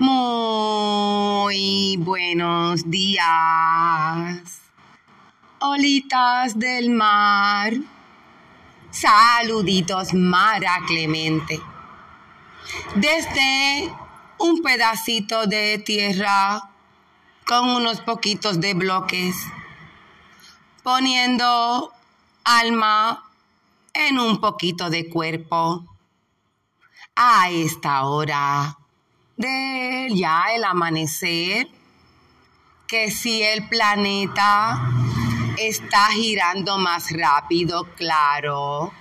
Muy buenos días. Olitas del mar. Saluditos, Mara Clemente. Desde un pedacito de tierra con unos poquitos de bloques, poniendo alma en un poquito de cuerpo. A esta hora de ya el amanecer, que si el planeta está girando más rápido, claro.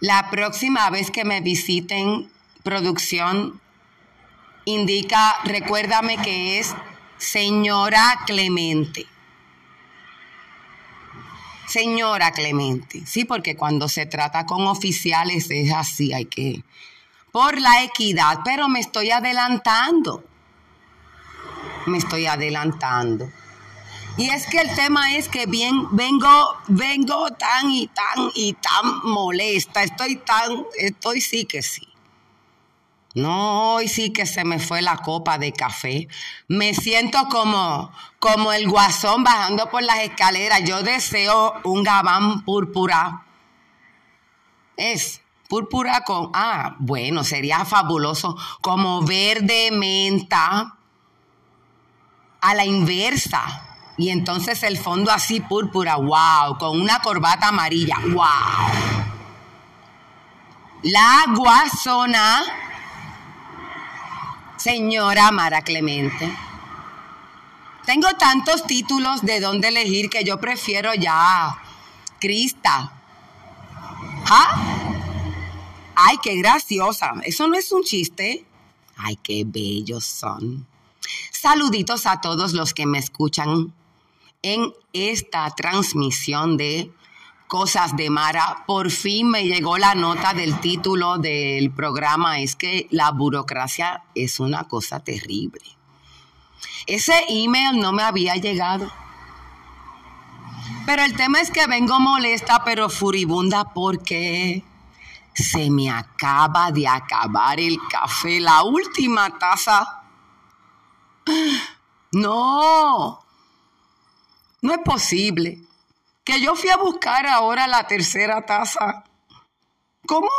La próxima vez que me visiten producción, indica, recuérdame que es señora Clemente. Señora Clemente, sí, porque cuando se trata con oficiales es así, hay que, por la equidad, pero me estoy adelantando, me estoy adelantando. Y es que el tema es que bien, vengo, vengo tan y tan y tan molesta, estoy tan, estoy sí que sí. No, hoy sí que se me fue la copa de café. Me siento como, como el guasón bajando por las escaleras. Yo deseo un gabán púrpura. Es púrpura con, ah, bueno, sería fabuloso, como verde menta a la inversa. Y entonces el fondo así púrpura, wow, con una corbata amarilla, wow. La guasona Señora Mara Clemente. Tengo tantos títulos de dónde elegir que yo prefiero ya Crista. ¿Ah? Ay, qué graciosa. Eso no es un chiste. Ay, qué bellos son. Saluditos a todos los que me escuchan en esta transmisión de cosas de Mara, por fin me llegó la nota del título del programa, es que la burocracia es una cosa terrible. Ese email no me había llegado. Pero el tema es que vengo molesta pero furibunda porque se me acaba de acabar el café, la última taza. No, no es posible que yo fui a buscar ahora la tercera taza. ¿Cómo?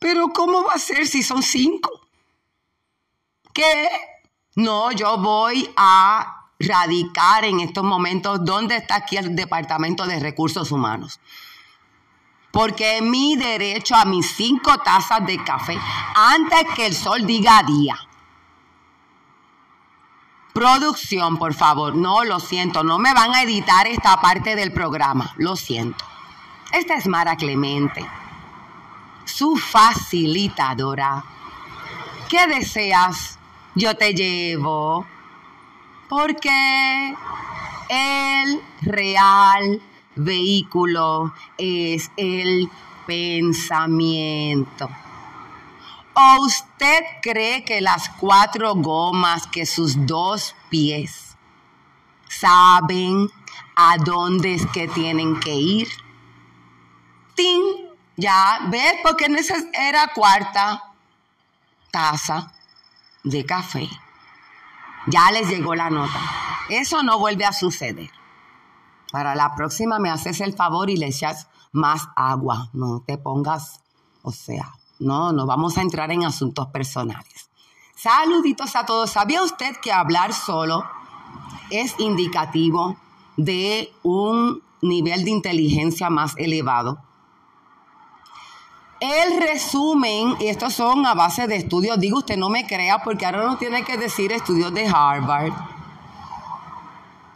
Pero ¿cómo va a ser si son cinco? ¿Qué? No, yo voy a radicar en estos momentos dónde está aquí el Departamento de Recursos Humanos. Porque mi derecho a mis cinco tazas de café antes que el sol diga día. Producción, por favor. No, lo siento, no me van a editar esta parte del programa. Lo siento. Esta es Mara Clemente, su facilitadora. ¿Qué deseas? Yo te llevo. Porque el real vehículo es el pensamiento. ¿O usted cree que las cuatro gomas, que sus dos pies, saben a dónde es que tienen que ir? ¡Tin! Ya, ¿ves? Porque esa era cuarta taza de café. Ya les llegó la nota. Eso no vuelve a suceder. Para la próxima me haces el favor y le echas más agua. No te pongas, o sea, no, no vamos a entrar en asuntos personales. Saluditos a todos. ¿Sabía usted que hablar solo es indicativo de un nivel de inteligencia más elevado? El resumen, y estos son a base de estudios, digo usted no me crea porque ahora no tiene que decir estudios de Harvard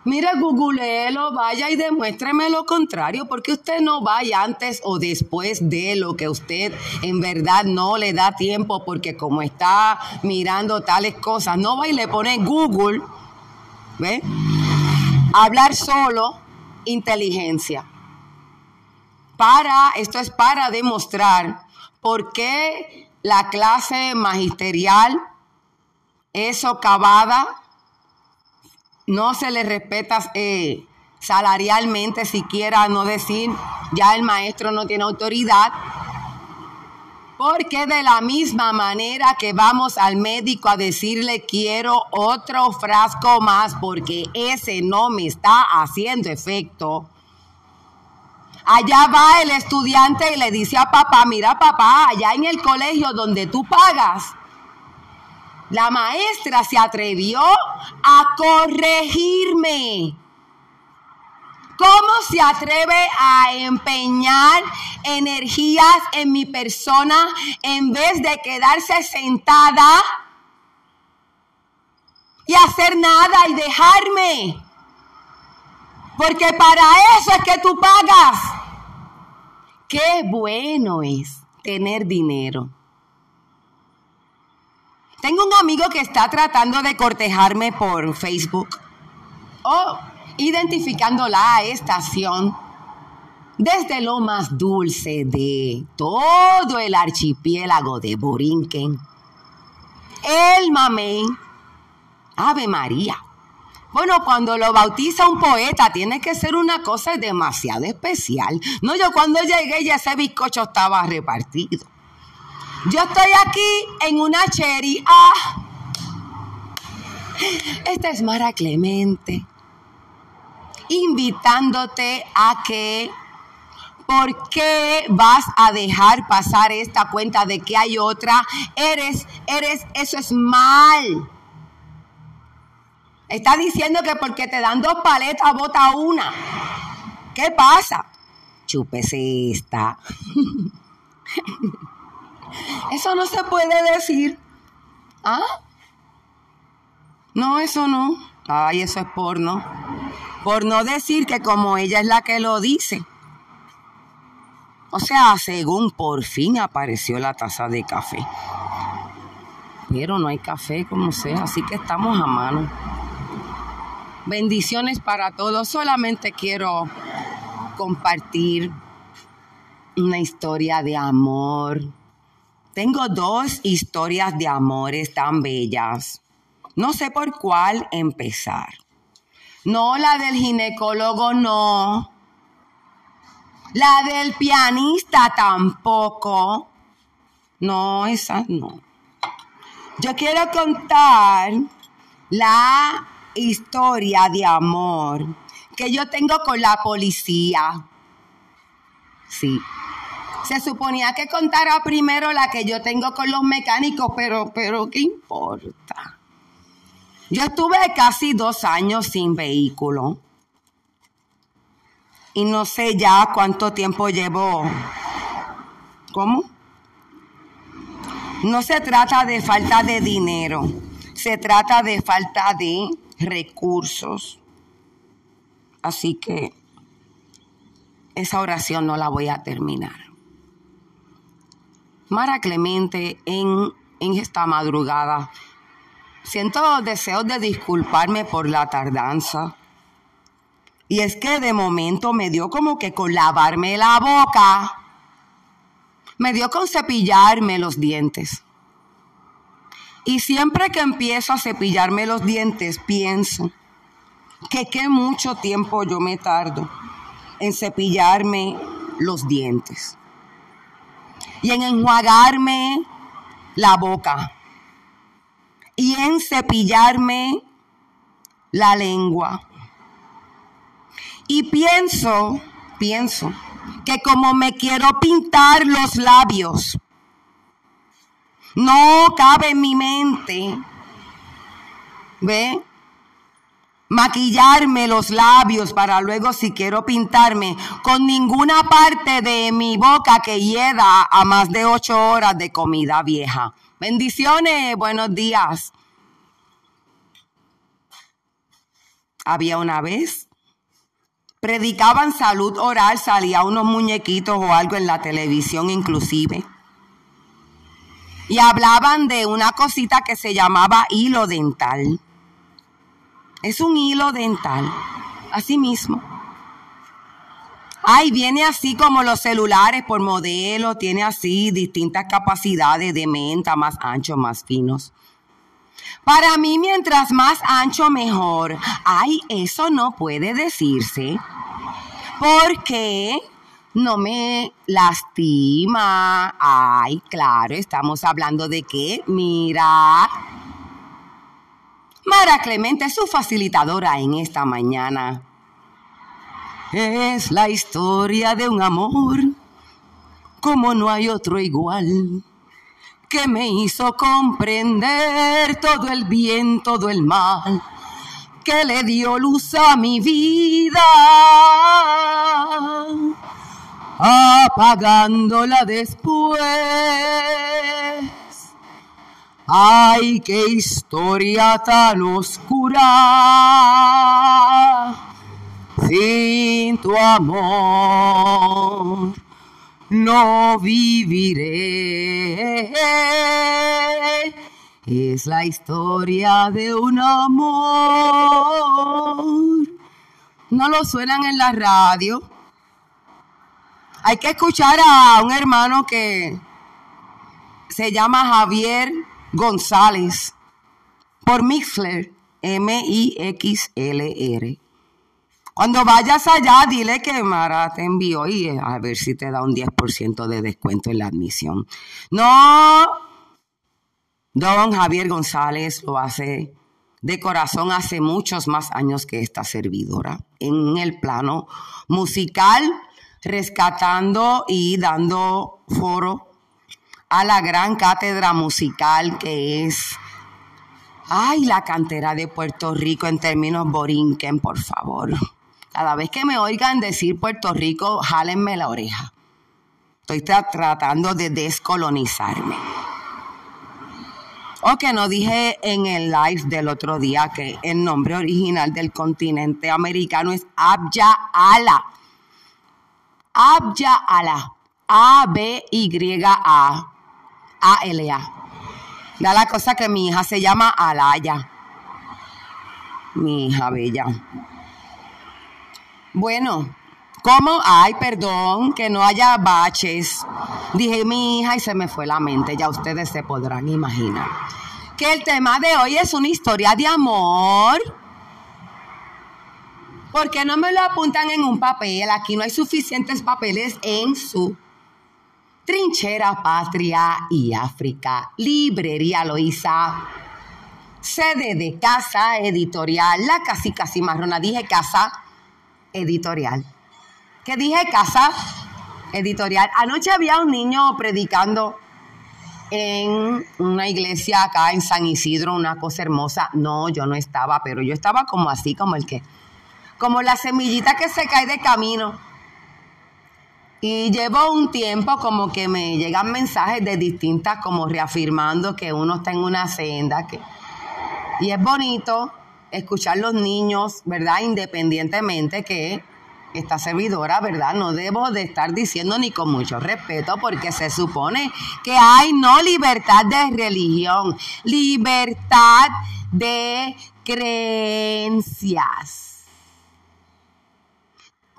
Mira, googleelo, vaya y demuéstreme lo contrario, porque usted no vaya antes o después de lo que usted en verdad no le da tiempo, porque como está mirando tales cosas, no va y le pone Google, ¿ve? Hablar solo, inteligencia. Para, esto es para demostrar por qué la clase magisterial es socavada no se le respeta eh, salarialmente, siquiera no decir, ya el maestro no tiene autoridad, Porque de la misma manera que vamos al médico a decirle quiero otro frasco más porque ese no me está haciendo efecto. Allá va el estudiante y le dice a papá, mira papá, allá en el colegio donde tú pagas, la maestra se atrevió a corregirme. ¿Cómo se atreve a empeñar energías en mi persona en vez de quedarse sentada y hacer nada y dejarme? Porque para eso es que tú pagas. Qué bueno es tener dinero. Tengo un amigo que está tratando de cortejarme por Facebook. Oh, identificando la estación desde lo más dulce de todo el archipiélago de Borinquen, el Mamey, Ave María. Bueno, cuando lo bautiza un poeta tiene que ser una cosa demasiado especial. No, yo cuando llegué ya ese bizcocho estaba repartido. Yo estoy aquí en una cherry. Ah, esta es Mara Clemente invitándote a que ¿Por qué vas a dejar pasar esta cuenta de que hay otra? Eres, eres, eso es mal. Está diciendo que porque te dan dos paletas, bota una. ¿Qué pasa? Chúpese esta. Eso no se puede decir. ¿Ah? No, eso no. Ay, eso es porno. Por no decir que como ella es la que lo dice. O sea, según por fin apareció la taza de café. Pero no hay café como sea, así que estamos a mano. Bendiciones para todos. Solamente quiero compartir una historia de amor. Tengo dos historias de amores tan bellas. No sé por cuál empezar. No, la del ginecólogo no. La del pianista tampoco. No, esa no. Yo quiero contar la historia de amor que yo tengo con la policía. Sí. Se suponía que contara primero la que yo tengo con los mecánicos, pero, pero, ¿qué importa? Yo estuve casi dos años sin vehículo. Y no sé ya cuánto tiempo llevo. ¿Cómo? No se trata de falta de dinero, se trata de falta de recursos. Así que esa oración no la voy a terminar. Mara Clemente en, en esta madrugada Siento deseos de disculparme por la tardanza. Y es que de momento me dio como que con lavarme la boca, me dio con cepillarme los dientes. Y siempre que empiezo a cepillarme los dientes, pienso que qué mucho tiempo yo me tardo en cepillarme los dientes y en enjuagarme la boca y en cepillarme la lengua. Y pienso, pienso, que como me quiero pintar los labios, no cabe en mi mente, ¿ve? Maquillarme los labios para luego si quiero pintarme con ninguna parte de mi boca que hieda a más de ocho horas de comida vieja. Bendiciones, buenos días. Había una vez, predicaban salud oral, salía unos muñequitos o algo en la televisión inclusive. Y hablaban de una cosita que se llamaba hilo dental. Es un hilo dental, así mismo. Ay, viene así como los celulares por modelo, tiene así distintas capacidades de menta, más anchos, más finos. Para mí, mientras más ancho, mejor. Ay, eso no puede decirse. Porque no me lastima. Ay, claro, estamos hablando de qué. Mira. Mara Clemente su facilitadora en esta mañana. Es la historia de un amor como no hay otro igual que me hizo comprender todo el bien, todo el mal, que le dio luz a mi vida, apagándola después. Ay, qué historia tan oscura, sin tu amor no viviré. Es la historia de un amor. No lo suenan en la radio. Hay que escuchar a un hermano que se llama Javier González por Mixler, M-I-X-L-R. Cuando vayas allá, dile que Mara te envió y eh, a ver si te da un 10% de descuento en la admisión. No, don Javier González lo hace de corazón hace muchos más años que esta servidora en el plano musical, rescatando y dando foro a la gran cátedra musical que es Ay, la cantera de Puerto Rico en términos borinquen, por favor. Cada vez que me oigan decir Puerto Rico, jálenme la oreja. Estoy tratando de descolonizarme. O que no dije en el live del otro día que el nombre original del continente americano es Abya Ala. Abya Ala. A-B-Y-A. A-L-A. Da la cosa que mi hija se llama Alaya. Mi hija bella. Bueno, ¿cómo? Ay, perdón, que no haya baches. Dije mi hija y se me fue la mente, ya ustedes se podrán imaginar. Que el tema de hoy es una historia de amor. ¿Por qué no me lo apuntan en un papel? Aquí no hay suficientes papeles en su trinchera Patria y África, Librería Loíza, sede de Casa Editorial, la casi casi marrona, dije Casa editorial. ¿Qué dije casa editorial? Anoche había un niño predicando en una iglesia acá en San Isidro, una cosa hermosa. No, yo no estaba, pero yo estaba como así, como el que, como la semillita que se cae de camino. Y llevo un tiempo como que me llegan mensajes de distintas, como reafirmando que uno está en una senda. Que, y es bonito escuchar los niños, ¿verdad? Independientemente que esta servidora, ¿verdad? No debo de estar diciendo ni con mucho respeto porque se supone que hay no libertad de religión, libertad de creencias,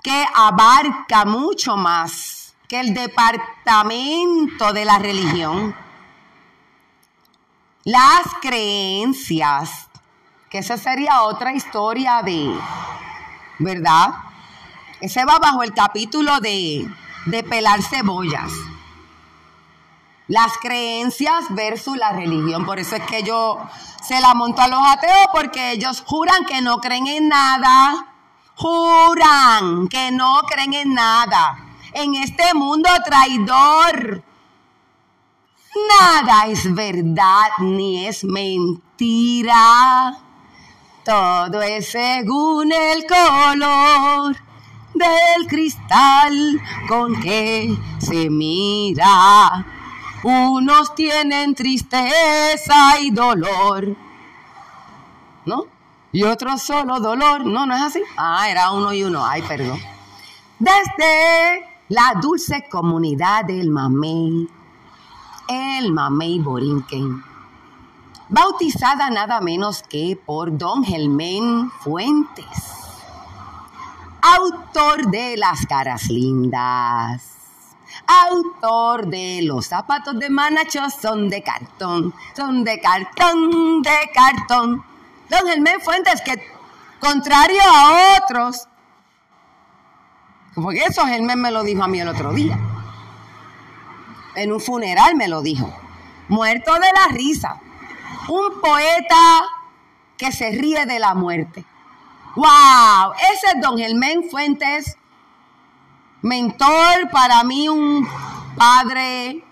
que abarca mucho más que el departamento de la religión. Las creencias que esa sería otra historia de, ¿verdad? Ese va bajo el capítulo de, de pelar cebollas. Las creencias versus la religión. Por eso es que yo se la monto a los ateos porque ellos juran que no creen en nada. Juran que no creen en nada. En este mundo traidor. Nada es verdad ni es mentira. Todo es según el color del cristal con que se mira. Unos tienen tristeza y dolor, ¿no? Y otros solo dolor. No, no es así. Ah, era uno y uno. Ay, perdón. Desde la dulce comunidad del Mamey, el Mamey Borinquen bautizada nada menos que por don Gelmén Fuentes, autor de Las caras lindas, autor de Los zapatos de manachos son de cartón, son de cartón, de cartón. Don Gelmén Fuentes, que contrario a otros Porque eso Germán me lo dijo a mí el otro día. En un funeral me lo dijo. Muerto de la risa. Un poeta que se ríe de la muerte. ¡Wow! Ese es don Germán Fuentes, mentor para mí, un padre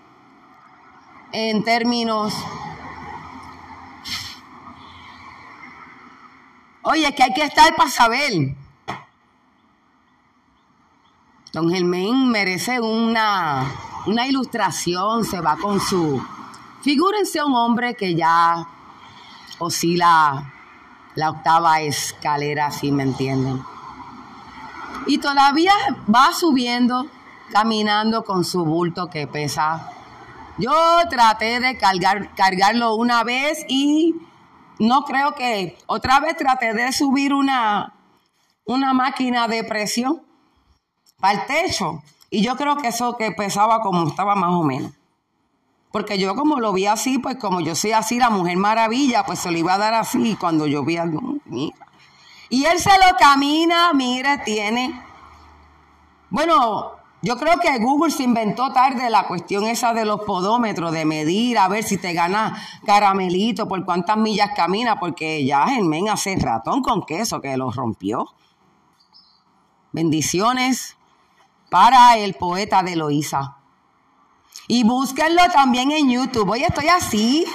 en términos... Oye, que hay que estar para saber. Don Germán merece una, una ilustración, se va con su... Figúrense un hombre que ya oscila la octava escalera, si me entienden. Y todavía va subiendo, caminando con su bulto que pesa. Yo traté de cargar, cargarlo una vez y no creo que otra vez traté de subir una, una máquina de presión para el techo. Y yo creo que eso que pesaba como estaba más o menos. Porque yo como lo vi así, pues como yo soy así, la mujer maravilla, pues se lo iba a dar así cuando yo vi algo. Mira. Y él se lo camina, mire, tiene. Bueno, yo creo que Google se inventó tarde la cuestión esa de los podómetros, de medir, a ver si te gana caramelito, por cuántas millas camina, porque ya Germán hace ratón con queso que lo rompió. Bendiciones para el poeta de Loíza. Y búsquenlo también en YouTube. Oye, estoy así.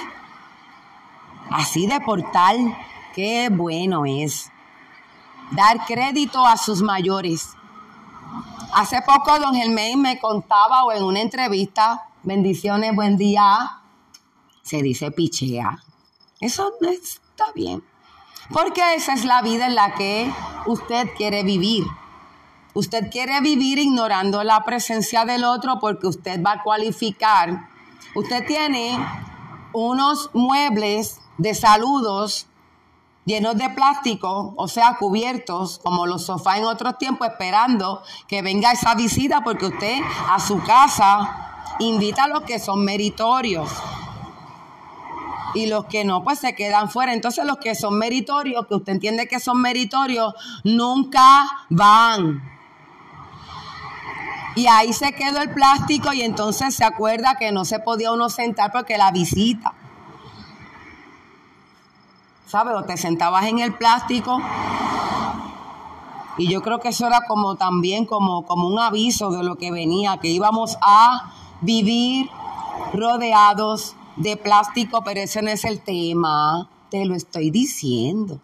Así de portal. Qué bueno es. Dar crédito a sus mayores. Hace poco don Germain me contaba o en una entrevista, bendiciones, buen día, se dice pichea. Eso está bien. Porque esa es la vida en la que usted quiere vivir. Usted quiere vivir ignorando la presencia del otro porque usted va a cualificar. Usted tiene unos muebles de saludos llenos de plástico, o sea, cubiertos, como los sofás en otros tiempos, esperando que venga esa visita porque usted a su casa invita a los que son meritorios. Y los que no, pues se quedan fuera. Entonces los que son meritorios, que usted entiende que son meritorios, nunca van. Y ahí se quedó el plástico y entonces se acuerda que no se podía uno sentar porque la visita. ¿Sabes? O te sentabas en el plástico. Y yo creo que eso era como también como, como un aviso de lo que venía, que íbamos a vivir rodeados de plástico, pero ese no es el tema. Te lo estoy diciendo.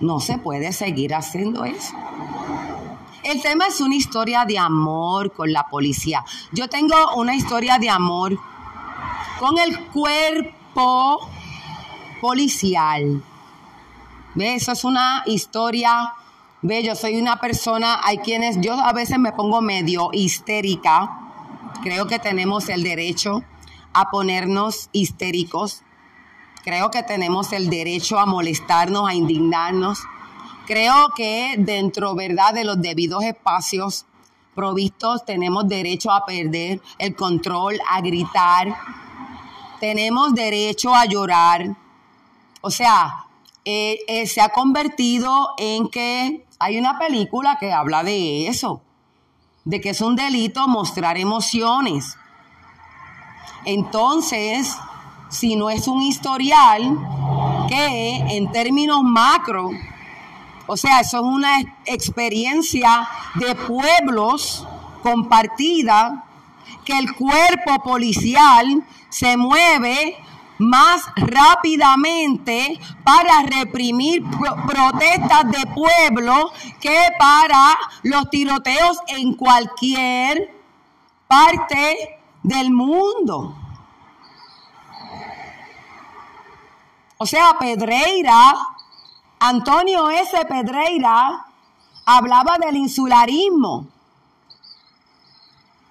No se puede seguir haciendo eso. El tema es una historia de amor con la policía. Yo tengo una historia de amor con el cuerpo policial. ¿Ve? Eso es una historia. Ve, yo soy una persona, hay quienes, yo a veces me pongo medio histérica. Creo que tenemos el derecho a ponernos histéricos. Creo que tenemos el derecho a molestarnos, a indignarnos. Creo que dentro, ¿verdad?, de los debidos espacios provistos tenemos derecho a perder el control, a gritar, tenemos derecho a llorar. O sea, eh, eh, se ha convertido en que hay una película que habla de eso, de que es un delito mostrar emociones. Entonces, si no es un historial que en términos macro o sea, eso es una experiencia de pueblos compartida que el cuerpo policial se mueve más rápidamente para reprimir protestas de pueblo que para los tiroteos en cualquier parte del mundo. O sea, Pedreira Antonio S. Pedreira hablaba del insularismo,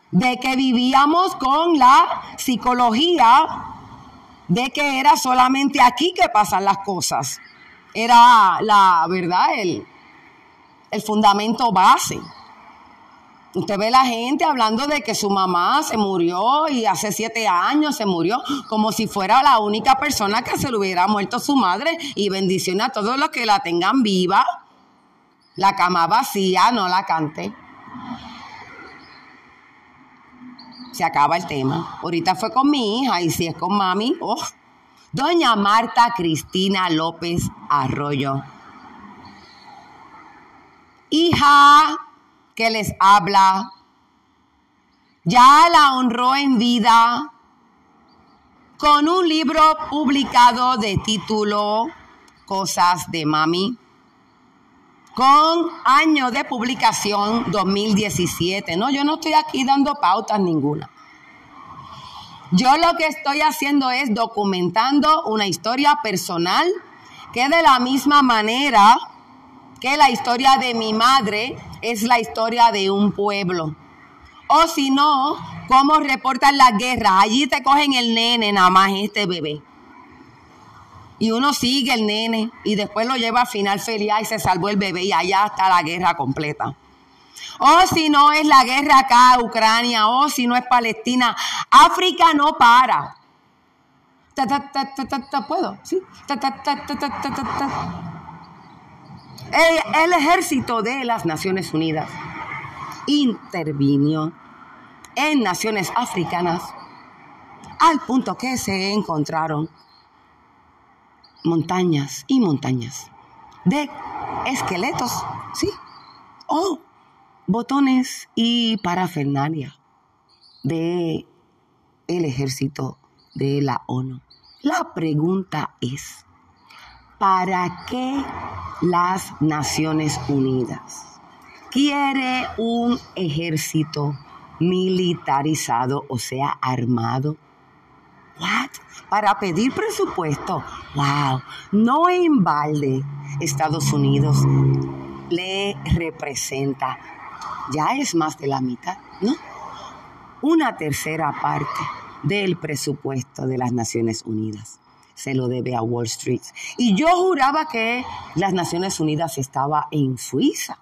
de que vivíamos con la psicología de que era solamente aquí que pasan las cosas. Era la verdad, el, el fundamento base. Usted ve la gente hablando de que su mamá se murió y hace siete años se murió, como si fuera la única persona que se le hubiera muerto su madre y bendición a todos los que la tengan viva. La cama vacía, no la cante. Se acaba el tema. Ahorita fue con mi hija y si es con mami, oh. Doña Marta Cristina López Arroyo. Hija que les habla, ya la honró en vida con un libro publicado de título Cosas de Mami, con año de publicación 2017. No, yo no estoy aquí dando pautas ninguna. Yo lo que estoy haciendo es documentando una historia personal que de la misma manera que la historia de mi madre es la historia de un pueblo. O si no, cómo reportan las guerras. Allí te cogen el nene, nada más este bebé. Y uno sigue el nene y después lo lleva al final feliz y se salvó el bebé y allá está la guerra completa. O si no es la guerra acá, Ucrania, o si no es Palestina, África no para. ¿Puedo? ¿Sí? el ejército de las Naciones Unidas intervino en naciones africanas al punto que se encontraron montañas y montañas de esqueletos, ¿sí? O botones y parafernalia de el ejército de la ONU. La pregunta es, ¿para qué las Naciones Unidas quiere un ejército militarizado, o sea, armado. What? Para pedir presupuesto. Wow. No en balde Estados Unidos le representa, ya es más de la mitad, ¿no? Una tercera parte del presupuesto de las Naciones Unidas se lo debe a Wall Street. Y yo juraba que las Naciones Unidas estaba en Suiza.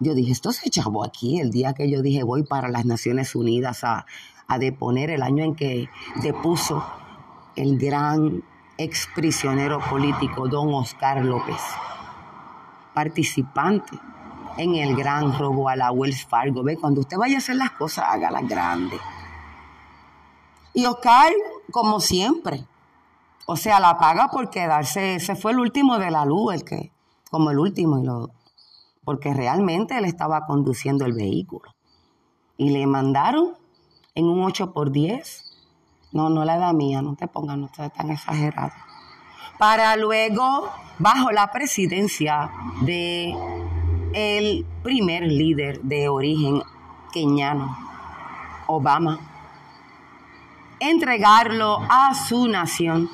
Yo dije, esto se echó aquí el día que yo dije voy para las Naciones Unidas a, deponer el año en que depuso el gran exprisionero político don Oscar López, participante en el gran robo a la Wells Fargo. Ve, cuando usted vaya a hacer las cosas, hágalas grandes. Y Oscar, como siempre, o sea, la paga por quedarse, ese fue el último de la luz, el que, como el último, y lo, porque realmente él estaba conduciendo el vehículo. Y le mandaron en un 8 por 10. No, no la edad mía, no te pongas, no estés tan exagerado. Para luego, bajo la presidencia de el primer líder de origen keñano, Obama, entregarlo a su nación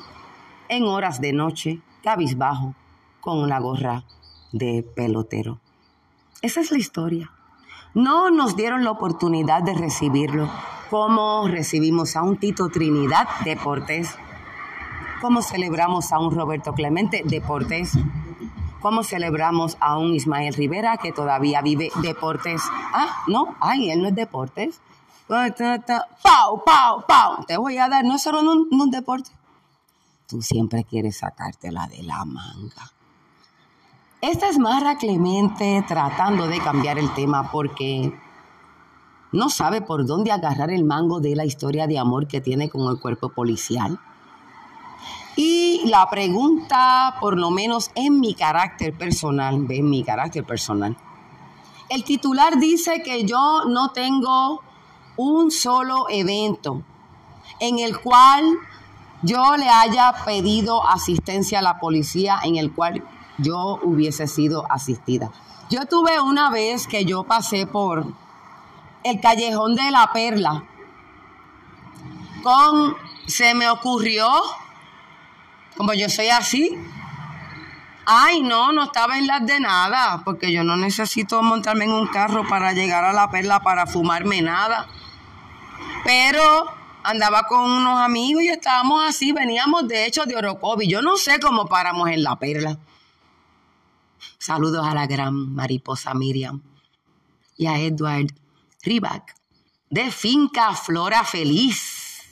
en horas de noche, cabizbajo, con una gorra de pelotero. Esa es la historia. No nos dieron la oportunidad de recibirlo como recibimos a un Tito Trinidad de Portés, como celebramos a un Roberto Clemente de Portés, como celebramos a un Ismael Rivera que todavía vive de Portés. Ah, no, ay, él no es de Portés. Pau, pau, pau. Te voy a dar, no es solo un, un deporte. Tú siempre quieres sacártela de la manga. Esta es Mara Clemente tratando de cambiar el tema porque no sabe por dónde agarrar el mango de la historia de amor que tiene con el cuerpo policial. Y la pregunta, por lo menos en mi carácter personal, en mi carácter personal, el titular dice que yo no tengo un solo evento en el cual yo le haya pedido asistencia a la policía, en el cual yo hubiese sido asistida. Yo tuve una vez que yo pasé por el callejón de la perla con, se me ocurrió, como yo soy así, ay no, no estaba en las de nada, porque yo no necesito montarme en un carro para llegar a la perla para fumarme nada. Pero andaba con unos amigos y estábamos así, veníamos de hecho de Orocovi. Yo no sé cómo paramos en la perla. Saludos a la gran mariposa Miriam y a Edward Ribac de Finca Flora Feliz.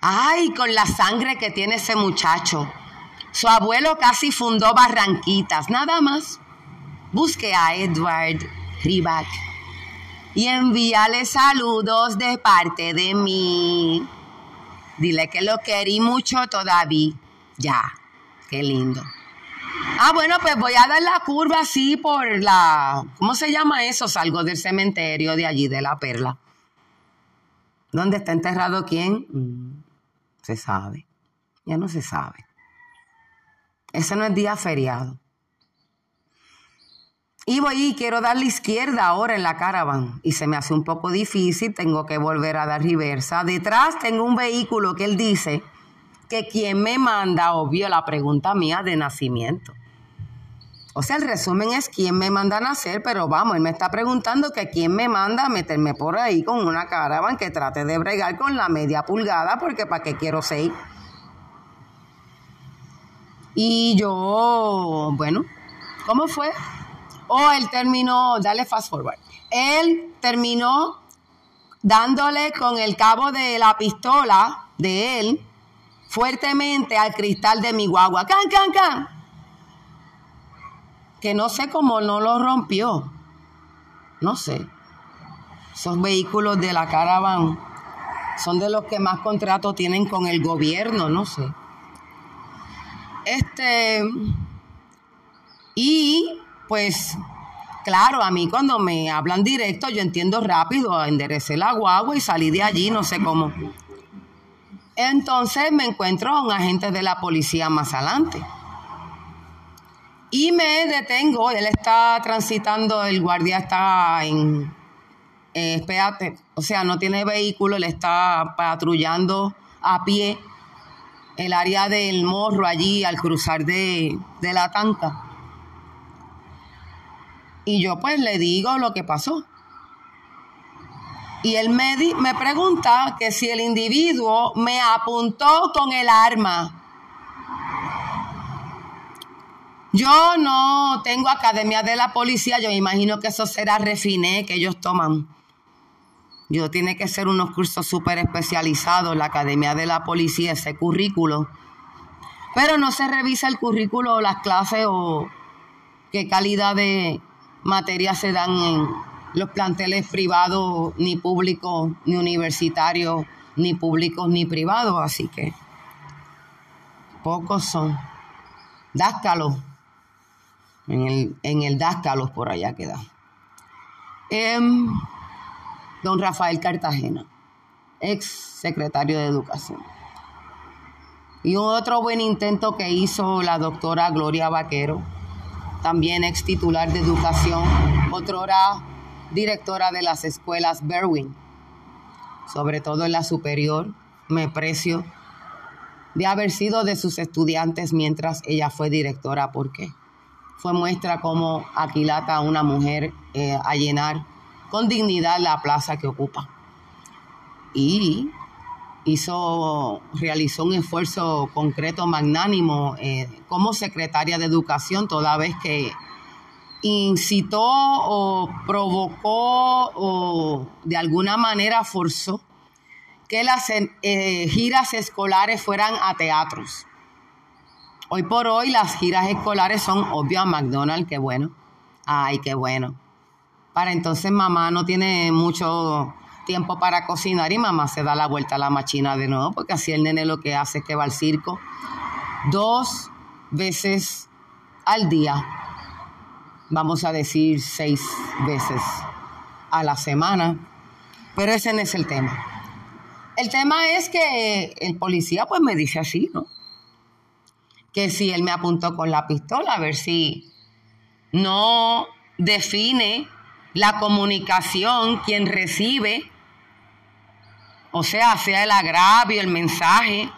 Ay, con la sangre que tiene ese muchacho. Su abuelo casi fundó Barranquitas, nada más. busque a Edward Ribac y envíale saludos de parte de mí. Dile que lo querí mucho todavía. Ya, qué lindo. Ah, bueno, pues voy a dar la curva así por la... ¿Cómo se llama eso? Salgo del cementerio de allí, de la perla. ¿Dónde está enterrado quién? Mm, se sabe. Ya no se sabe. Ese no es día feriado. Y voy y quiero dar la izquierda ahora en la caravan y se me hace un poco difícil, tengo que volver a dar reversa. Detrás tengo un vehículo que él dice que quien me manda, obvio, la pregunta mía de nacimiento. O sea, el resumen es quién me manda a nacer, pero vamos, él me está preguntando que quién me manda a meterme por ahí con una caravan que trate de bregar con la media pulgada, porque para qué quiero seis. Y yo, bueno, ¿cómo fue? O él terminó, dale fast forward. Él terminó dándole con el cabo de la pistola de él fuertemente al cristal de mi guagua. ¡Can, can, can! Que no sé cómo no lo rompió. No sé. Esos vehículos de la caravan son de los que más contrato tienen con el gobierno, no sé. Este. Y pues claro, a mí cuando me hablan directo yo entiendo rápido, enderecé la guagua y salí de allí, no sé cómo. Entonces me encuentro a un agente de la policía más adelante. Y me detengo, él está transitando, el guardia está en, eh, espérate, o sea, no tiene vehículo, él está patrullando a pie el área del morro allí al cruzar de, de la tanca. Y yo pues le digo lo que pasó. Y él me, me pregunta que si el individuo me apuntó con el arma. Yo no tengo academia de la policía, yo me imagino que eso será refiné que ellos toman. Yo tiene que ser unos cursos súper especializados, la academia de la policía, ese currículo. Pero no se revisa el currículo o las clases o qué calidad de, materias se dan en los planteles privados, ni públicos, ni universitarios, ni públicos, ni privados, así que pocos son. Dáscalos, en el, en el Dáscalos por allá queda. Em, don Rafael Cartagena, ex secretario de Educación. Y otro buen intento que hizo la doctora Gloria Vaquero también ex titular de educación, otrora directora de las escuelas Berwin, sobre todo en la superior, me precio de haber sido de sus estudiantes mientras ella fue directora, porque fue muestra como aquilata una mujer eh, a llenar con dignidad la plaza que ocupa. Y hizo, realizó un esfuerzo concreto, magnánimo, eh, como secretaria de Educación, toda vez que incitó o provocó o de alguna manera forzó que las eh, giras escolares fueran a teatros. Hoy por hoy las giras escolares son obvio a McDonald's, qué bueno. Ay, qué bueno. Para entonces mamá no tiene mucho tiempo para cocinar y mamá se da la vuelta a la machina de nuevo, porque así el nene lo que hace es que va al circo dos veces al día, vamos a decir seis veces a la semana, pero ese no es el tema. El tema es que el policía pues me dice así, ¿no? Que si él me apuntó con la pistola, a ver si no define la comunicación quien recibe o sea, sea el agravio, el mensaje,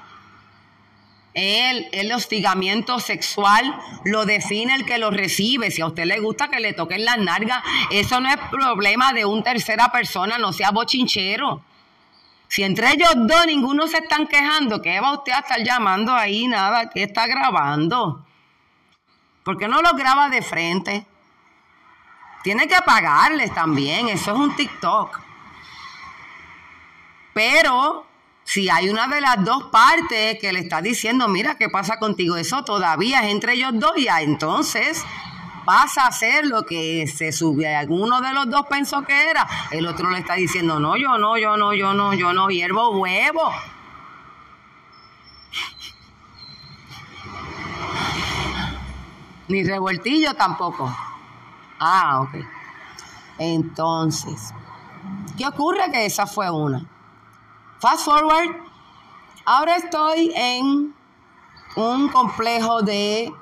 el, el hostigamiento sexual lo define el que lo recibe. Si a usted le gusta que le toquen las nargas, eso no es problema de un tercera persona, no sea bochinchero. Si entre ellos dos ninguno se están quejando, ¿qué va usted a estar llamando ahí? Nada, ¿qué está grabando? ¿Por qué no lo graba de frente? Tiene que pagarles también, eso es un TikTok. Pero si hay una de las dos partes que le está diciendo, mira, ¿qué pasa contigo? Eso todavía es entre ellos dos y entonces pasa a ser lo que se sube. Alguno de los dos pensó que era, el otro le está diciendo, no, yo no, yo no, yo no, yo no hiervo huevo. Ni revoltillo tampoco. Ah, ok. Entonces, ¿qué ocurre? Que esa fue una. Fast forward, ahora estoy en un complejo de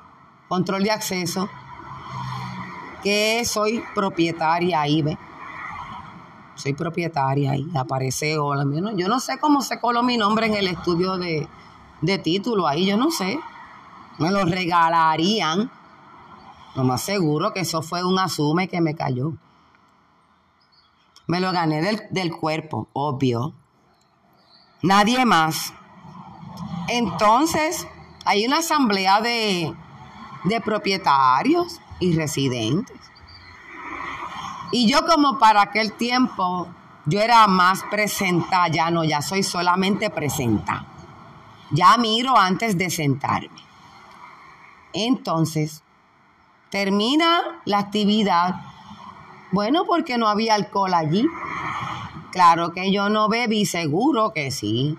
control de acceso que soy propietaria ahí, ¿ve? Soy propietaria ahí, aparece hola, yo no sé cómo se coló mi nombre en el estudio de, de título ahí, yo no sé. Me lo regalarían. Lo más seguro que eso fue un asume que me cayó. Me lo gané del, del cuerpo, obvio. Nadie más. Entonces, hay una asamblea de, de propietarios y residentes. Y yo como para aquel tiempo, yo era más presenta, ya no, ya soy solamente presenta. Ya miro antes de sentarme. Entonces, termina la actividad. Bueno, porque no había alcohol allí. Claro que yo no bebí, seguro que sí.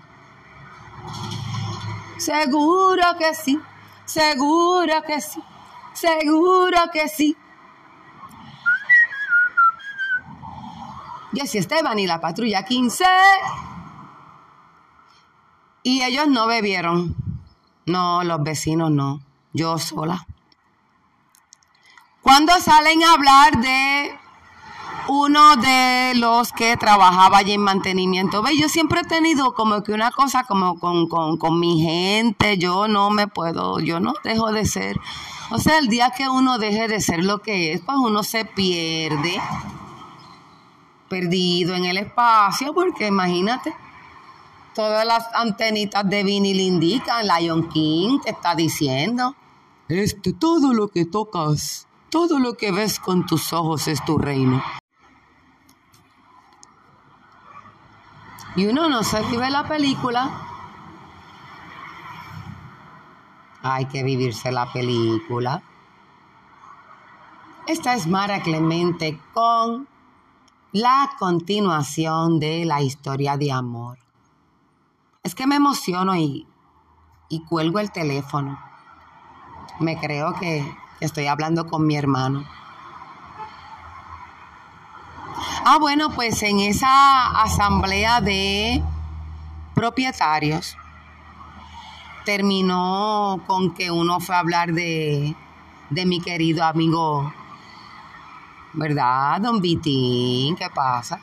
Seguro que sí, seguro que sí, seguro que sí. Jesse Esteban y la patrulla 15. Y ellos no bebieron. No, los vecinos no. Yo sola. Cuando salen a hablar de uno de los que trabajaba allí en mantenimiento. Ve, yo siempre he tenido como que una cosa como con, con, mi gente, yo no me puedo, yo no dejo de ser. O sea, el día que uno deje de ser lo que es, pues uno se pierde, perdido en el espacio, porque imagínate, todas las antenitas de vinil indican, Lion King te está diciendo, este, todo lo que tocas, todo lo que ves con tus ojos es tu reino. Y uno no se vive la película. Hay que vivirse la película. Esta es Mara Clemente con la continuación de la historia de amor. Es que me emociono y, y cuelgo el teléfono. Me creo que estoy hablando con mi hermano. Ah, bueno, pues en esa asamblea de propietarios terminó con que uno fue a hablar de, de mi querido amigo, ¿verdad, don Vitín? ¿Qué pasa?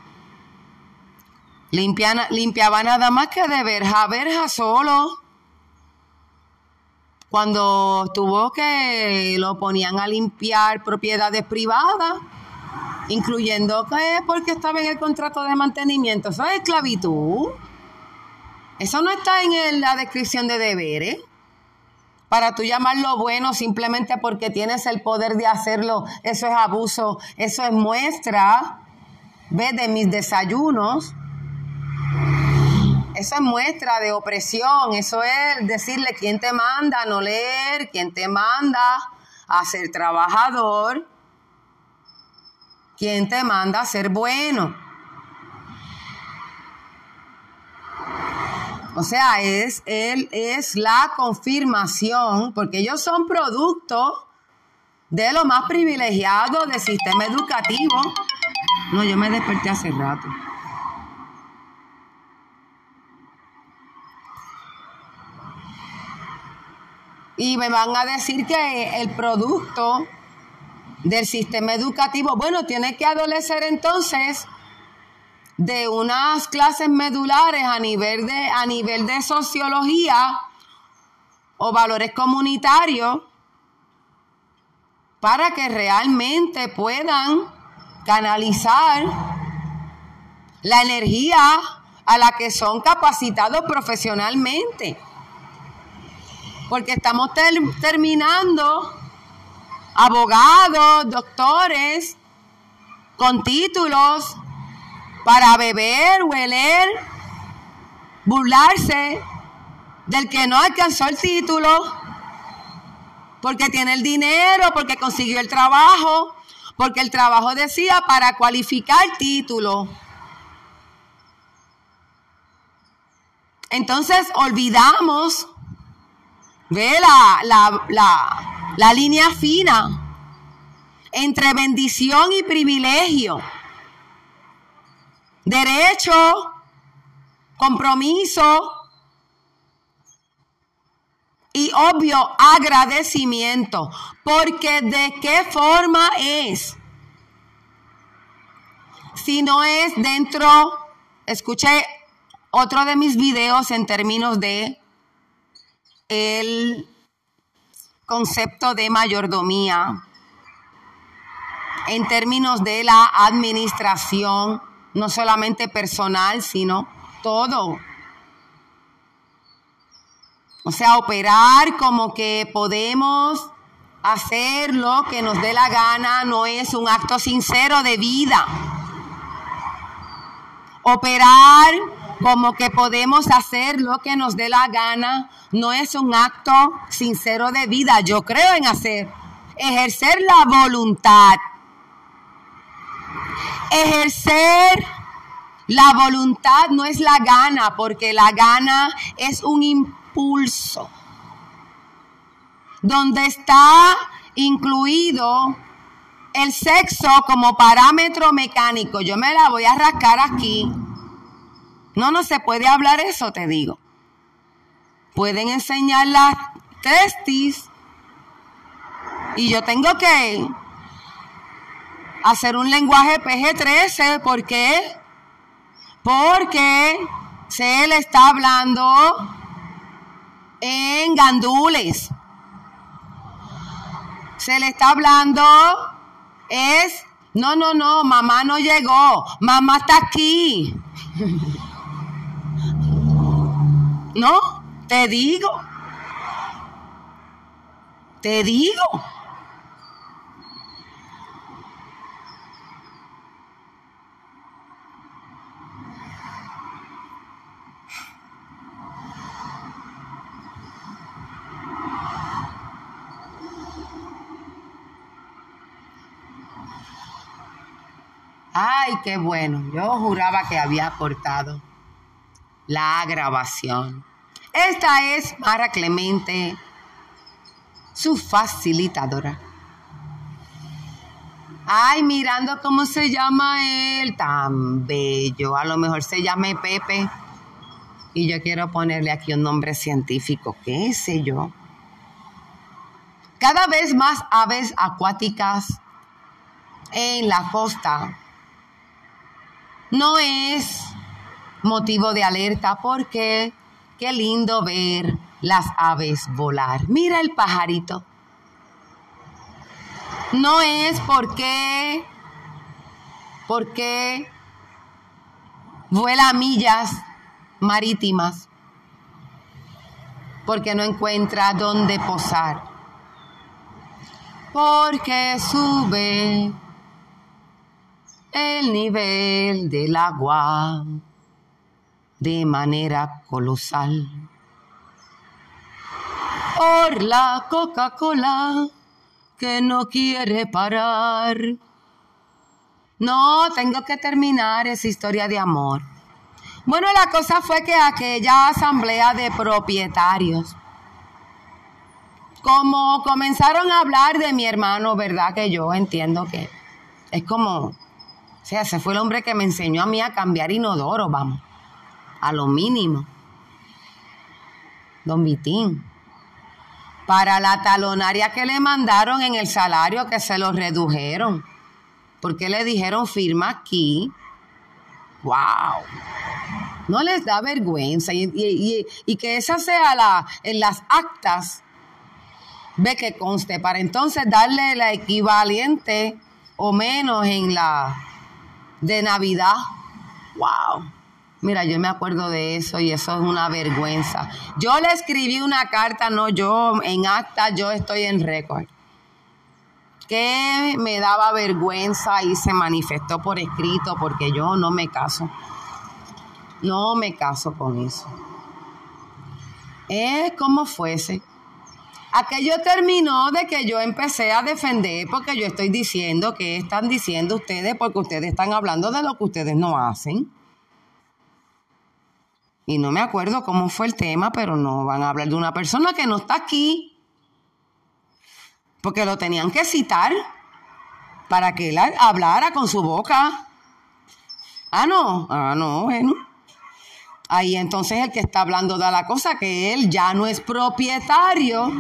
limpiaba nada más que de verja a verja solo. Cuando tuvo que lo ponían a limpiar propiedades privadas, incluyendo que porque estaba en el contrato de mantenimiento. Eso es esclavitud. Eso no está en la descripción de deberes. Para tú llamarlo bueno simplemente porque tienes el poder de hacerlo, eso es abuso, eso es muestra, ve, de mis desayunos. Eso es muestra de opresión, eso es decirle quién te manda a no leer, quién te manda a ser trabajador. ¿Quién te manda a ser bueno? O sea, es, él es la confirmación, porque ellos son producto de lo más privilegiado del sistema educativo. No, yo me desperté hace rato. Y me van a decir que el producto del sistema educativo. Bueno, tiene que adolecer entonces de unas clases medulares a nivel de, a nivel de sociología o valores comunitarios para que realmente puedan canalizar la energía a la que son capacitados profesionalmente. Porque estamos terminando abogados, doctores, con títulos para beber, hueler, burlarse del que no alcanzó el título porque tiene el dinero, porque consiguió el trabajo, porque el trabajo decía para cualificar título. Entonces olvidamos, ve la, la, la línea fina entre bendición y privilegio, derecho, compromiso y obvio agradecimiento, porque de qué forma es, si no es dentro, escuché otro de mis videos en términos de el concepto de mayordomía, en términos de la administración, no solamente personal, sino todo. O sea, operar como que podemos hacer lo que nos dé la gana no es un acto sincero de vida. Operar como que podemos hacer lo que nos dé la gana no es un acto sincero de vida. Yo creo en hacer, ejercer la voluntad Ejercer la voluntad no es la gana, porque la gana es un impulso donde está incluido el sexo como parámetro mecánico. Yo me la voy a rascar aquí. No, no se puede hablar eso, te digo. Pueden enseñar las testis y yo tengo que hacer un lenguaje PG-13. ¿Por qué? Porque se le está hablando en gandules. Se le está hablando es, no, no, no, mamá no llegó, mamá está aquí. no, te digo, te digo. Ay, qué bueno. Yo juraba que había cortado la grabación. Esta es Mara Clemente, su facilitadora. Ay, mirando cómo se llama él, tan bello. A lo mejor se llame Pepe. Y yo quiero ponerle aquí un nombre científico, qué sé yo. Cada vez más aves acuáticas en la costa no es motivo de alerta porque qué lindo ver las aves volar. Mira el pajarito. No es porque, porque vuela millas marítimas, porque no encuentra dónde posar, porque sube el nivel del agua de manera colosal. Por la Coca-Cola que no quiere parar. No, tengo que terminar esa historia de amor. Bueno, la cosa fue que aquella asamblea de propietarios, como comenzaron a hablar de mi hermano, ¿verdad? Que yo entiendo que es como o sea, ese fue el hombre que me enseñó a mí a cambiar inodoro, vamos, a lo mínimo. Don Vitín. Para la talonaria que le mandaron en el salario que se lo redujeron. Porque le dijeron firma aquí. ¡Wow! No les da vergüenza. Y, y que esa sea la, en las actas, ve que conste, para entonces darle la equivalente o menos en la de Navidad. ¡Wow! Mira, yo me acuerdo de eso y eso es una vergüenza. Yo le escribí una carta, no yo, en acta yo estoy en récord, que me daba vergüenza y se manifestó por escrito porque yo no me caso. No me caso con eso. Es como fuese. Aquello terminó de que yo empecé a defender porque yo estoy diciendo que están diciendo ustedes porque ustedes están hablando de lo que ustedes no hacen. Y no me acuerdo cómo fue el tema, pero no van a hablar de una persona que no está aquí. Porque lo tenían que citar para que él hablara con su boca. Ah, no, ah, no, bueno. Ahí entonces el que está hablando de la cosa, que él ya no es propietario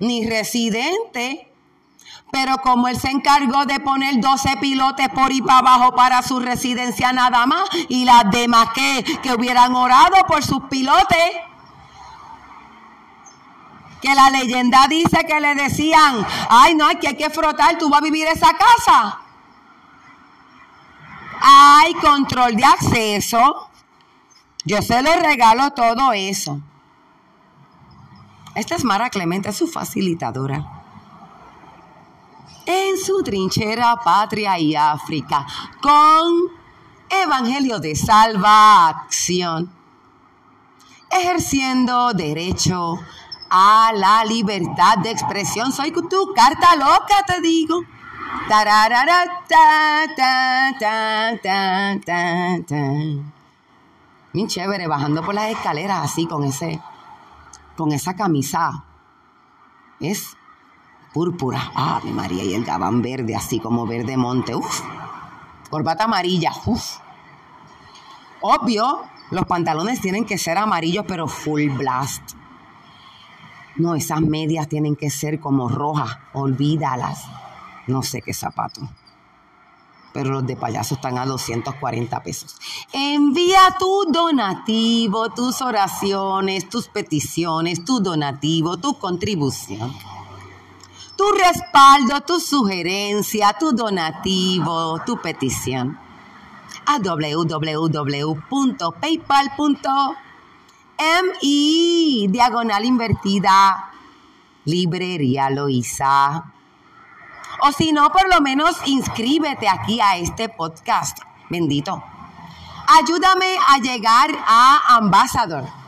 ni residente, pero como él se encargó de poner 12 pilotes por y para abajo para su residencia nada más, y las demás que, que hubieran orado por sus pilotes, que la leyenda dice que le decían, ay no, que hay que frotar, tú vas a vivir esa casa. Hay control de acceso. Yo se le regalo todo eso. Esta es Mara Clemente, su facilitadora. En su trinchera Patria y África, con Evangelio de Salvación, ejerciendo derecho a la libertad de expresión. Soy tu carta loca, te digo. Bien chévere, bajando por las escaleras así con ese, con esa camisa. Es púrpura. Ah, mi María, y el gabán verde, así como verde monte. Uf. Corbata amarilla. Uf. Obvio, los pantalones tienen que ser amarillos, pero full blast. No, esas medias tienen que ser como rojas. Olvídalas. No sé qué zapato. Pero los de payaso están a 240 pesos. Envía tu donativo, tus oraciones, tus peticiones, tu donativo, tu contribución tu respaldo, tu sugerencia, tu donativo, tu petición a www.paypal.me diagonal invertida librería Loisa. O si no, por lo menos inscríbete aquí a este podcast. Bendito. Ayúdame a llegar a Ambassador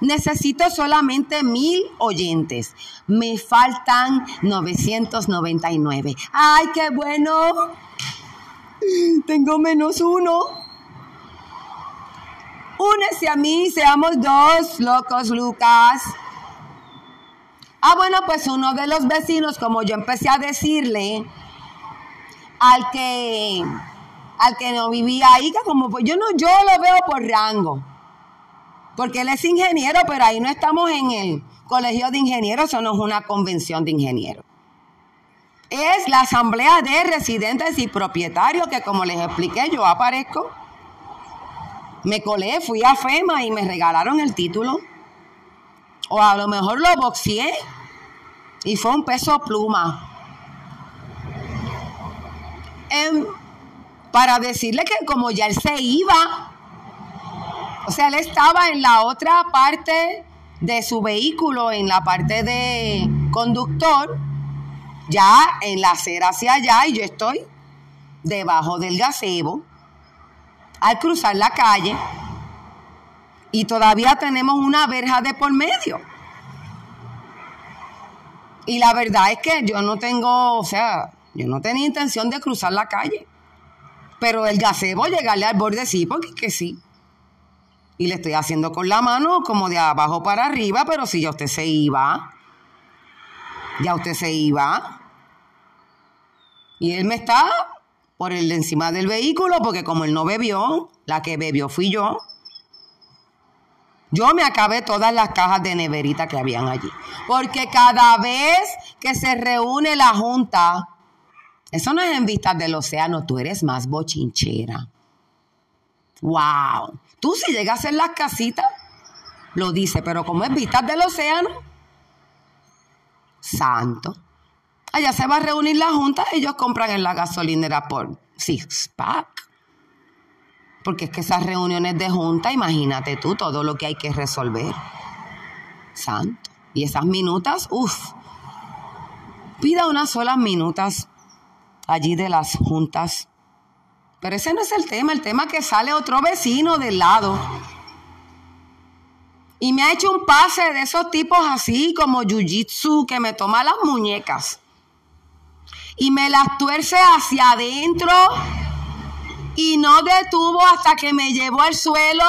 Necesito solamente mil oyentes. Me faltan 999. ¡Ay, qué bueno! Tengo menos uno. Únese a mí, seamos dos, locos Lucas. Ah, bueno, pues uno de los vecinos, como yo empecé a decirle, al que, al que no vivía ahí, que como pues yo no, yo lo veo por rango porque él es ingeniero, pero ahí no estamos en el colegio de ingenieros, eso no es una convención de ingenieros. Es la asamblea de residentes y propietarios que como les expliqué, yo aparezco. Me colé, fui a FEMA y me regalaron el título. O a lo mejor lo boxeé y fue un peso pluma. Em, para decirle que como ya él se iba, o sea, él estaba en la otra parte de su vehículo, en la parte de conductor, ya en la acera hacia allá, y yo estoy debajo del gazebo al cruzar la calle y todavía tenemos una verja de por medio. Y la verdad es que yo no tengo, o sea, yo no tenía intención de cruzar la calle. Pero el gazebo llegarle al borde sí, porque que sí y le estoy haciendo con la mano como de abajo para arriba, pero si ya usted se iba, ya usted se iba. Y él me está por el encima del vehículo, porque como él no bebió, la que bebió fui yo. Yo me acabé todas las cajas de neverita que habían allí. Porque cada vez que se reúne la junta, eso no es en vistas del océano, tú eres más bochinchera. ¡Wow! Tú si llegas en las casitas, lo dice, pero como es vistas del océano, santo. Allá se va a reunir la junta, ellos compran en la gasolinera por six pack. Porque es que esas reuniones de junta, imagínate tú todo lo que hay que resolver. Santo. Y esas minutas, uff. Pida unas solas minutas allí de las juntas pero ese no es el tema, el tema que sale otro vecino del lado. Y me ha hecho un pase de esos tipos así como jiu-jitsu que me toma las muñecas. Y me las tuerce hacia adentro y no detuvo hasta que me llevó al suelo.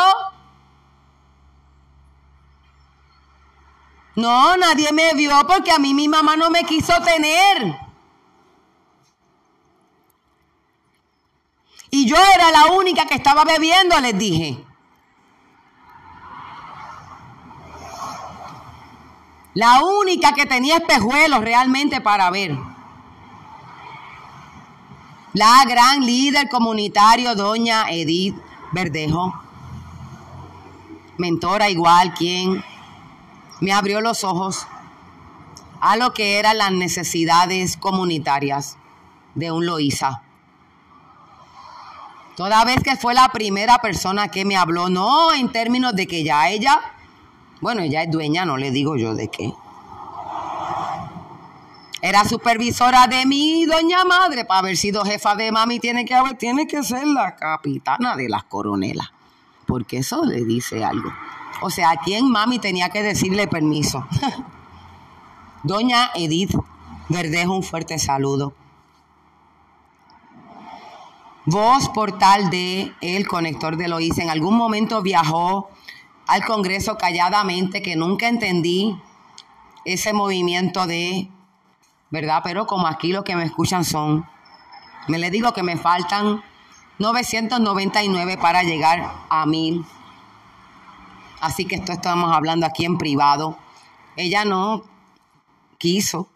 No, nadie me vio porque a mí mi mamá no me quiso tener. Y yo era la única que estaba bebiendo, les dije. La única que tenía espejuelos realmente para ver. La gran líder comunitario, doña Edith Verdejo. Mentora igual, quien me abrió los ojos a lo que eran las necesidades comunitarias de un Loíza. Toda vez que fue la primera persona que me habló, no en términos de que ya ella, bueno, ella es dueña, no le digo yo de qué. Era supervisora de mi doña madre, para haber sido jefa de mami, tiene que haber, tiene que ser la capitana de las coronelas. Porque eso le dice algo. O sea, ¿a quién mami tenía que decirle permiso? doña Edith Verdejo, un fuerte saludo. Voz portal de El Conector de Loíza. En algún momento viajó al Congreso calladamente, que nunca entendí ese movimiento de, ¿verdad? Pero como aquí lo que me escuchan son, me le digo que me faltan 999 para llegar a 1000. Así que esto estamos hablando aquí en privado. Ella no quiso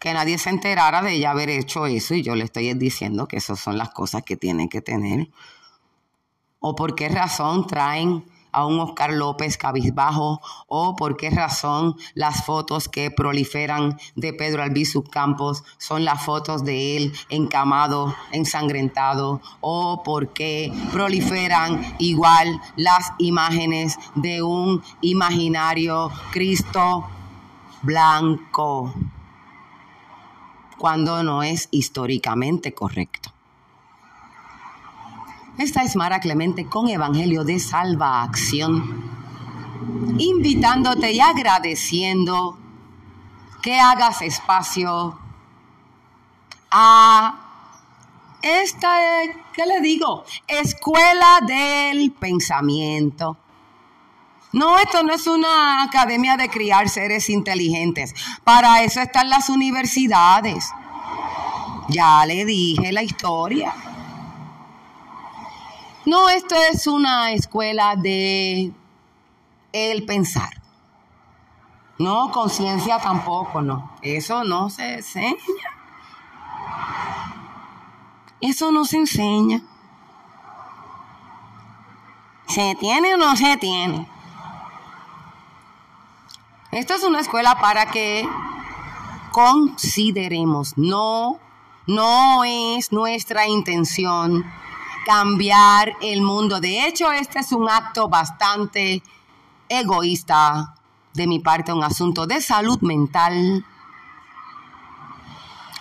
que nadie se enterara de ella haber hecho eso y yo le estoy diciendo que esas son las cosas que tienen que tener. ¿O por qué razón traen a un Oscar López cabizbajo? ¿O por qué razón las fotos que proliferan de Pedro Albizu Campos son las fotos de él encamado, ensangrentado? ¿O por qué proliferan igual las imágenes de un imaginario Cristo blanco? Cuando no es históricamente correcto. Esta es Mara Clemente con Evangelio de Salva Acción, invitándote y agradeciendo que hagas espacio a esta, ¿qué le digo? Escuela del Pensamiento. No, esto no es una academia de criar seres inteligentes. Para eso están las universidades. Ya le dije la historia. No, esto es una escuela de el pensar. No, conciencia tampoco, no. Eso no se enseña. Eso no se enseña. ¿Se tiene o no se tiene? Esta es una escuela para que consideremos, no, no es nuestra intención cambiar el mundo. De hecho, este es un acto bastante egoísta de mi parte, un asunto de salud mental,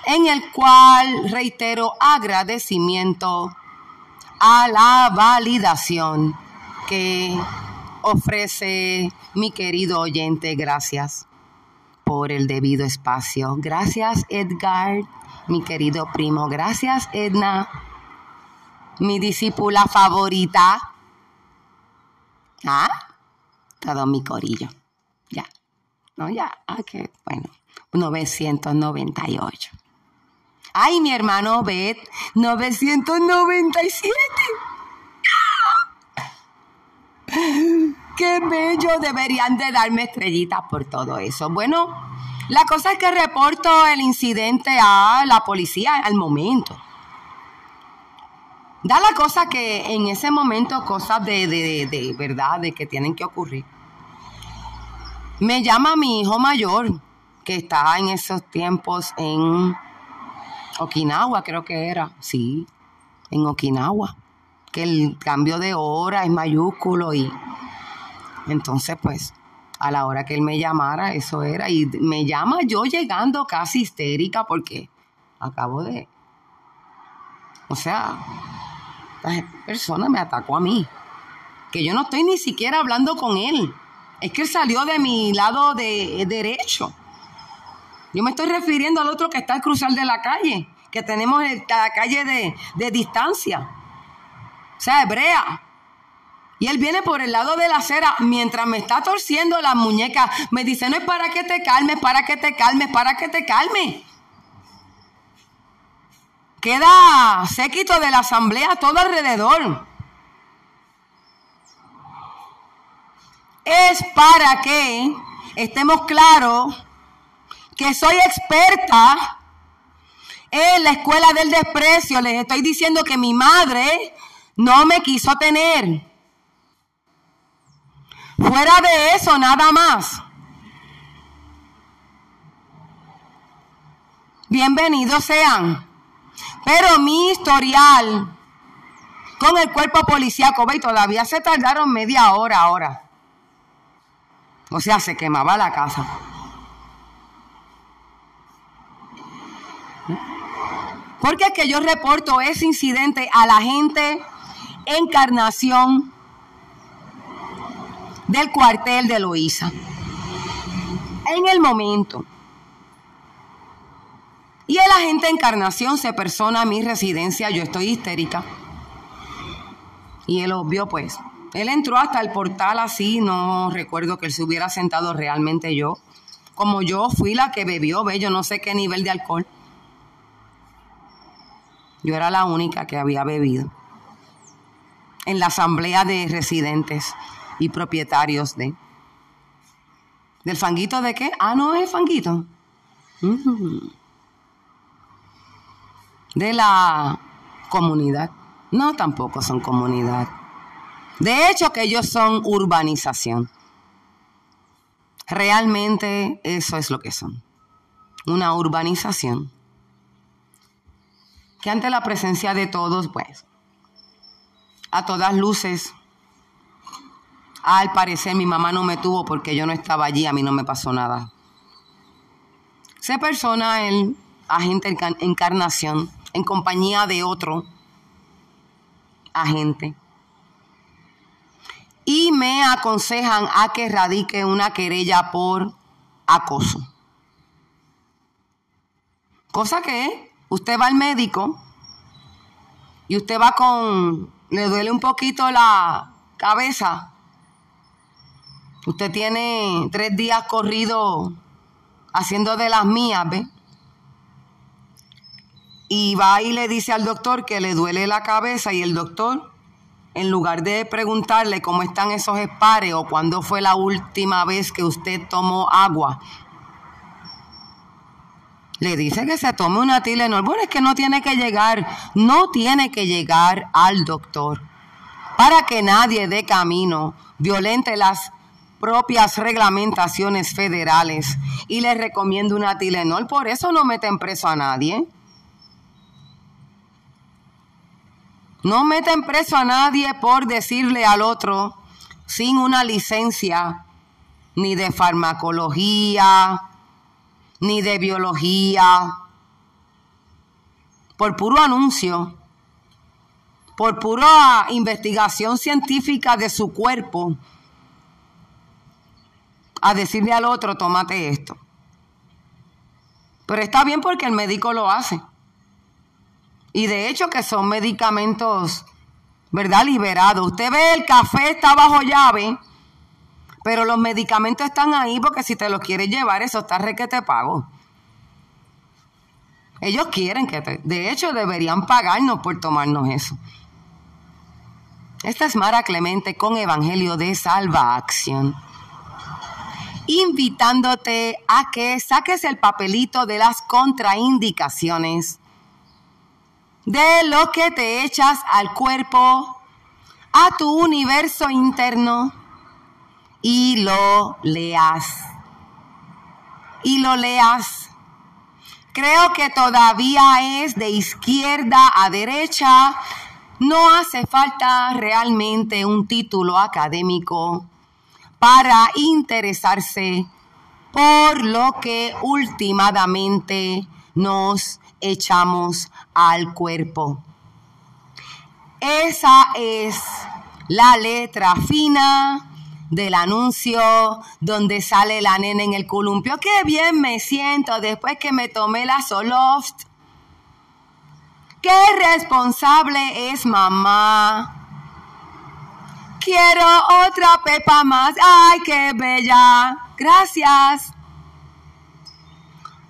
en el cual reitero agradecimiento a la validación que ofrece mi querido oyente. Gracias por el debido espacio. Gracias Edgar, mi querido primo. Gracias Edna, mi discípula favorita. ¿Ah? Todo mi corillo. Ya. No, ya. Ok, bueno. 998. Ay, mi hermano Bet, 997. Qué bello, deberían de darme estrellitas por todo eso. Bueno, la cosa es que reporto el incidente a la policía al momento. Da la cosa que en ese momento cosas de, de, de, verdad, de que tienen que ocurrir. Me llama mi hijo mayor, que está en esos tiempos en Okinawa, creo que era. Sí, en Okinawa que el cambio de hora es mayúsculo y entonces pues a la hora que él me llamara eso era y me llama yo llegando casi histérica porque acabo de o sea esta persona me atacó a mí que yo no estoy ni siquiera hablando con él Es que él salió de mi lado de derecho. Yo me estoy refiriendo al otro que está al cruzar de la calle, que tenemos la calle de, de distancia. O sea, hebrea. Y él viene por el lado de la acera mientras me está torciendo la muñeca. Me dice, no es para que te calmes, para que te calmes, para que te calmes. Queda séquito de la asamblea todo alrededor. Es para que estemos claros que soy experta en la escuela del desprecio. Les estoy diciendo que mi madre no me quiso tener. Fuera de eso, nada más. Bienvenidos sean. Pero mi historial con el cuerpo policíaco, ve, todavía se tardaron media hora ahora. O sea, se quemaba la casa. Porque es que yo reporto ese incidente a la gente Encarnación del cuartel de Loíza. En el momento. Y el agente Encarnación se persona a mi residencia, yo estoy histérica. Y él obvio, pues, él entró hasta el portal así, no recuerdo que él se hubiera sentado realmente yo. Como yo fui la que bebió, ve, yo no sé qué nivel de alcohol. Yo era la única que había bebido en la asamblea de residentes y propietarios de. ¿Del fanguito de qué? Ah, no es fanguito. Mm. De la comunidad. No, tampoco son comunidad. De hecho, que ellos son urbanización. Realmente eso es lo que son. Una urbanización que ante la presencia de todos, pues, a todas luces, al parecer mi mamá no me tuvo porque yo no estaba allí, a mí no me pasó nada. Se persona el agente encarnación en compañía de otro agente. Y me aconsejan a que radique una querella por acoso. Cosa que Usted va al médico y usted va con, le duele un poquito la cabeza. Usted tiene tres días corrido haciendo de las mías, ¿ve? Y va y le dice al doctor que le duele la cabeza y el doctor, en lugar de preguntarle cómo están esos espares o cuándo fue la última vez que usted tomó agua, le dice que se tome una Tilenol. Bueno, es que no tiene que llegar, no tiene que llegar al doctor para que nadie de camino violente las propias reglamentaciones federales y le recomiendo una Tilenol. Por eso no meten preso a nadie. No meten preso a nadie por decirle al otro sin una licencia ni de farmacología, ni de biología, por puro anuncio, por pura investigación científica de su cuerpo, a decirle al otro, tómate esto. Pero está bien porque el médico lo hace. Y de hecho que son medicamentos, ¿verdad? Liberados. Usted ve el café está bajo llave pero los medicamentos están ahí porque si te los quieres llevar, eso está re que te pago. Ellos quieren que te... De hecho, deberían pagarnos por tomarnos eso. Esta es Mara Clemente con Evangelio de Salva Acción. Invitándote a que saques el papelito de las contraindicaciones de lo que te echas al cuerpo, a tu universo interno y lo leas. Y lo leas. Creo que todavía es de izquierda a derecha. No hace falta realmente un título académico para interesarse por lo que últimamente nos echamos al cuerpo. Esa es la letra fina del anuncio donde sale la nena en el columpio. Qué bien me siento después que me tomé la Soloft. Qué responsable es mamá. Quiero otra pepa más. Ay, qué bella. Gracias.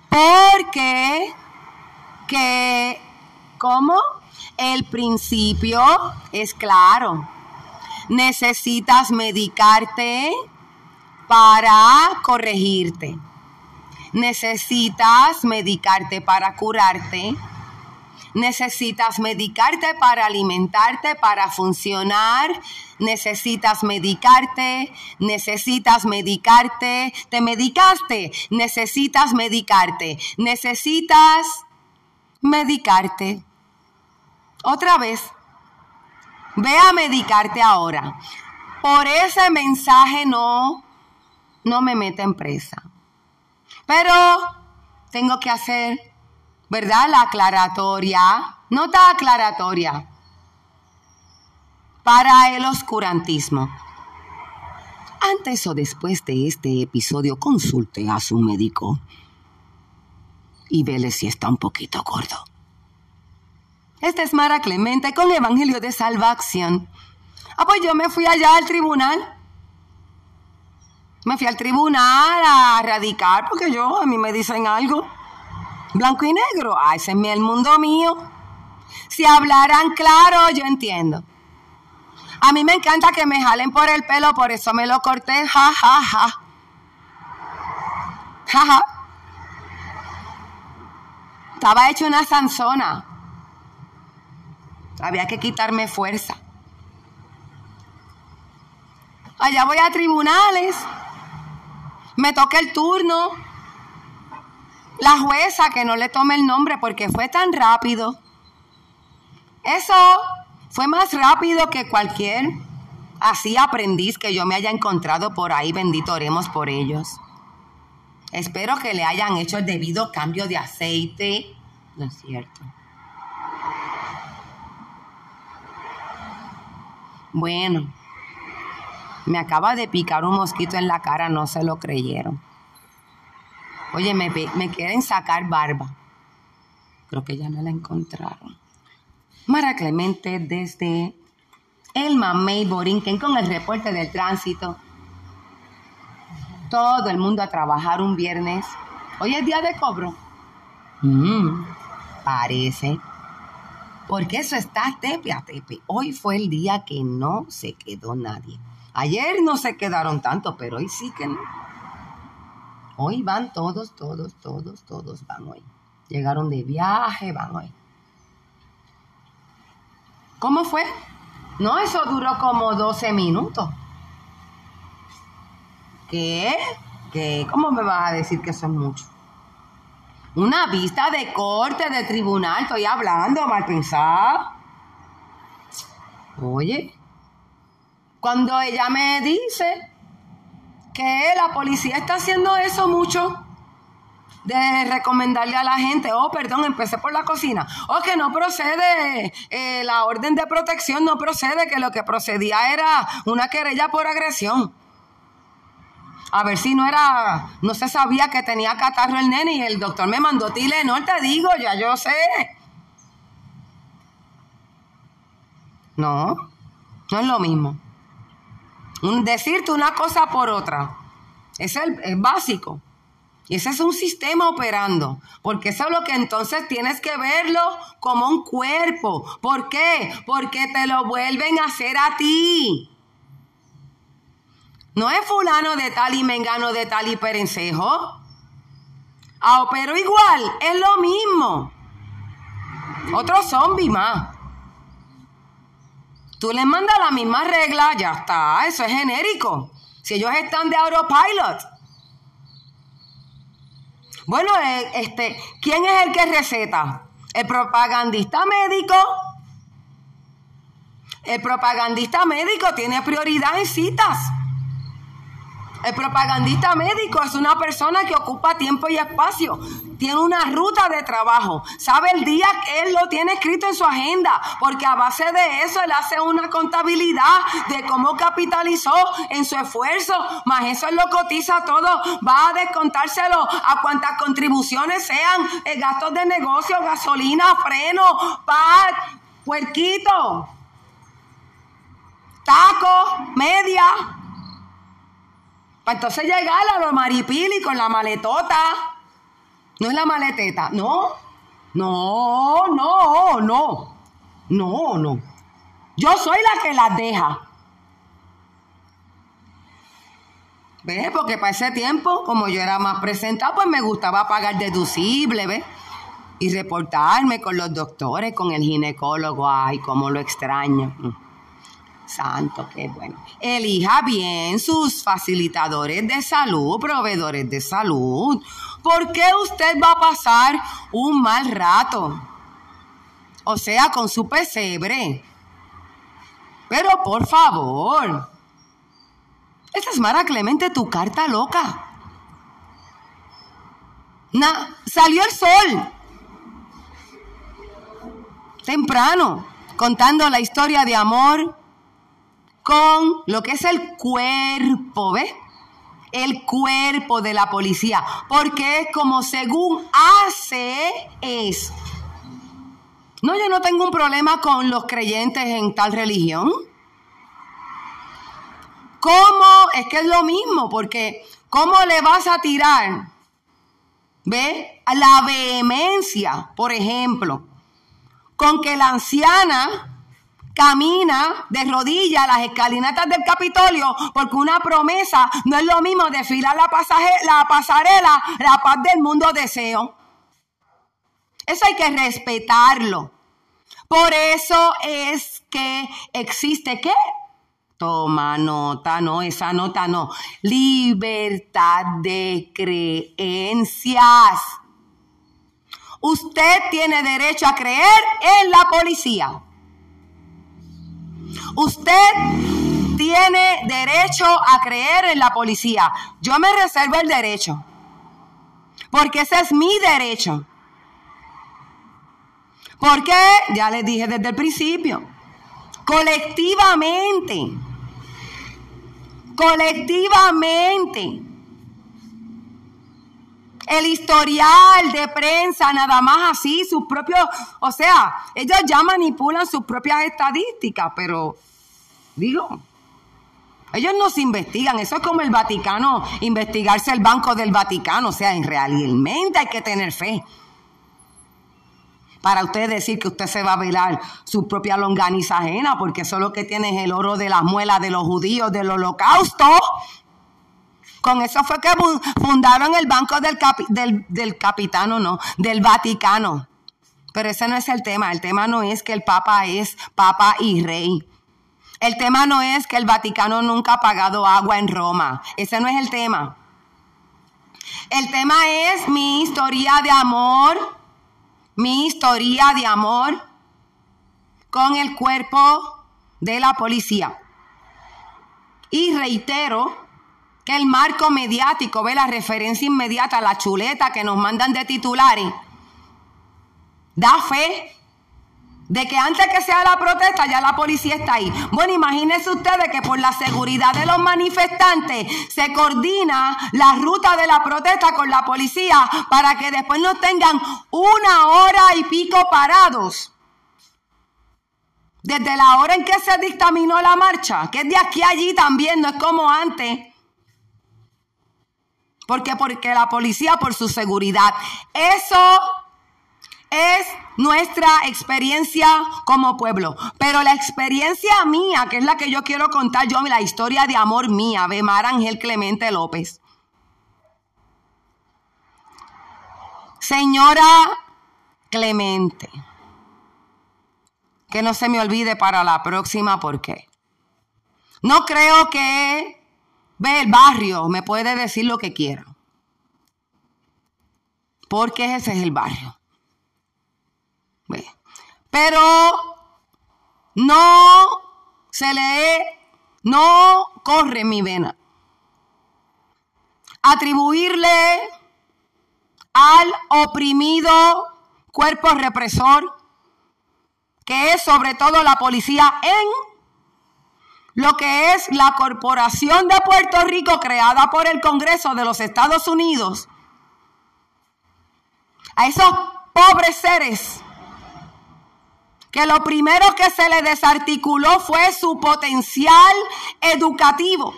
Porque que, ¿cómo? El principio es claro. Necesitas medicarte para corregirte. Necesitas medicarte para curarte. Necesitas medicarte para alimentarte, para funcionar, necesitas medicarte, necesitas medicarte, te medicaste, necesitas medicarte, necesitas medicarte. Otra vez, ve a medicarte ahora. Por ese mensaje no, no me mete en presa. Pero tengo que hacer ¿verdad? La aclaratoria, nota aclaratoria para el oscurantismo. Antes o después de este episodio, consulte a su médico y vele si está un poquito gordo. Esta es Mara Clemente con Evangelio de Salvación. Ah, pues yo me fui allá al tribunal. Me fui al tribunal a radicar porque yo, a mí me dicen algo. Blanco y negro, ah, ese es el mundo mío. Si hablaran claro, yo entiendo. A mí me encanta que me jalen por el pelo, por eso me lo corté, ja, ja, ja. Ja, ja. Estaba hecho una zanzona. Había que quitarme fuerza. Allá voy a tribunales. Me toca el turno la jueza que no le tome el nombre porque fue tan rápido. Eso fue más rápido que cualquier así aprendiz que yo me haya encontrado por ahí, bendito oremos por ellos. Espero que le hayan hecho el debido cambio de aceite. No es cierto. Bueno, me acaba de picar un mosquito en la cara, no se lo creyeron. Oye, me, quieren sacar barba. Creo que ya no la encontraron. Mara Clemente desde Elma May Borinquen con el reporte del tránsito. Todo el mundo a trabajar un viernes. Hoy es día de cobro. Mm, parece. Porque eso está tepe a tepe. Hoy fue el día que no se quedó nadie. Ayer no se quedaron tanto, pero hoy sí que no. Hoy van todos, todos, todos, todos van hoy. Llegaron de viaje, van hoy. ¿Cómo fue? No, eso duró como 12 minutos. ¿Qué? ¿Qué? ¿Cómo me vas a decir que eso es mucho? Una vista de corte de tribunal, estoy hablando, mal pensado. Oye, cuando ella me dice que la policía está haciendo eso mucho de recomendarle a la gente, oh, perdón, empecé por la cocina, oh, que no procede, eh, la orden de protección no procede, que lo que procedía era una querella por agresión. A ver si no era, no se sabía que tenía catarro el nene y el doctor me mandó no te digo, ya yo sé. No, no es lo mismo decirte una cosa por otra. es el básico. Y ese es un sistema operando, porque eso es lo que entonces tienes que verlo como un cuerpo. ¿Por qué? Porque te lo vuelven a hacer a ti. No es fulano de tal y mengano de tal y perencejo. Ah, pero igual, es lo mismo. Otro zombie más. Tú les mandas la misma regla, ya está, eso es genérico. Si ellos están de autopilot. Bueno, eh, este, ¿quién es el que receta? El propagandista médico. El propagandista médico tiene prioridad en citas. El propagandista médico es una persona que ocupa tiempo y espacio, tiene una ruta de trabajo, sabe el día que él lo tiene escrito en su agenda, porque a base de eso él hace una contabilidad de cómo capitalizó en su esfuerzo, más eso él lo cotiza todo, va a descontárselo a cuantas contribuciones sean, eh, gastos de negocio, gasolina, freno, paz, puerquito, taco, media para entonces llegar a los maripili con la maletota. No es la maleteta, no. No, no, no. No, no. Yo soy la que las deja. ¿Ves? Porque para ese tiempo, como yo era más presentada, pues me gustaba pagar deducible, ¿ves? Y reportarme con los doctores, con el ginecólogo. Ay, cómo lo extraño. Santo, qué bueno. Elija bien sus facilitadores de salud, proveedores de salud. ¿Por qué usted va a pasar un mal rato? O sea, con su pesebre. Pero por favor. Esta es Mara Clemente, tu carta loca. Na, salió el sol. Temprano, contando la historia de amor con lo que es el cuerpo, ¿ves? El cuerpo de la policía, porque es como según hace es. No, yo no tengo un problema con los creyentes en tal religión. ¿Cómo? Es que es lo mismo, porque ¿cómo le vas a tirar? ¿Ve? La vehemencia, por ejemplo, con que la anciana camina de rodillas las escalinatas del Capitolio porque una promesa no es lo mismo desfilar la, la pasarela, la paz del mundo deseo. Eso hay que respetarlo. Por eso es que existe qué? Toma nota, no, esa nota no. Libertad de creencias. Usted tiene derecho a creer en la policía. Usted tiene derecho a creer en la policía. Yo me reservo el derecho. Porque ese es mi derecho. Porque, ya les dije desde el principio, colectivamente, colectivamente, el historial de prensa, nada más así, sus propios, o sea, ellos ya manipulan sus propias estadísticas, pero digo, ellos no se investigan, eso es como el Vaticano, investigarse el Banco del Vaticano, o sea, en realmente hay que tener fe. Para usted decir que usted se va a velar su propia longaniza ajena, porque eso lo que tiene es el oro de las muelas de los judíos del holocausto. Con eso fue que fundaron el Banco del, del, del Capitano, no, del Vaticano. Pero ese no es el tema. El tema no es que el Papa es Papa y Rey. El tema no es que el Vaticano nunca ha pagado agua en Roma. Ese no es el tema. El tema es mi historia de amor, mi historia de amor con el cuerpo de la policía. Y reitero el marco mediático ve la referencia inmediata a la chuleta que nos mandan de titulares, da fe de que antes que sea la protesta ya la policía está ahí. Bueno, imagínense ustedes que por la seguridad de los manifestantes se coordina la ruta de la protesta con la policía para que después no tengan una hora y pico parados. Desde la hora en que se dictaminó la marcha, que es de aquí a allí también, no es como antes. ¿Por qué? Porque la policía por su seguridad. Eso es nuestra experiencia como pueblo. Pero la experiencia mía, que es la que yo quiero contar yo, la historia de amor mía, de Mar Ángel Clemente López. Señora Clemente, que no se me olvide para la próxima, ¿por qué? No creo que Ve, el barrio me puede decir lo que quiera. Porque ese es el barrio. Ve. Pero no se lee, no corre mi vena. atribuirle al oprimido cuerpo represor, que es sobre todo la policía en lo que es la Corporación de Puerto Rico creada por el Congreso de los Estados Unidos, a esos pobres seres que lo primero que se le desarticuló fue su potencial educativo.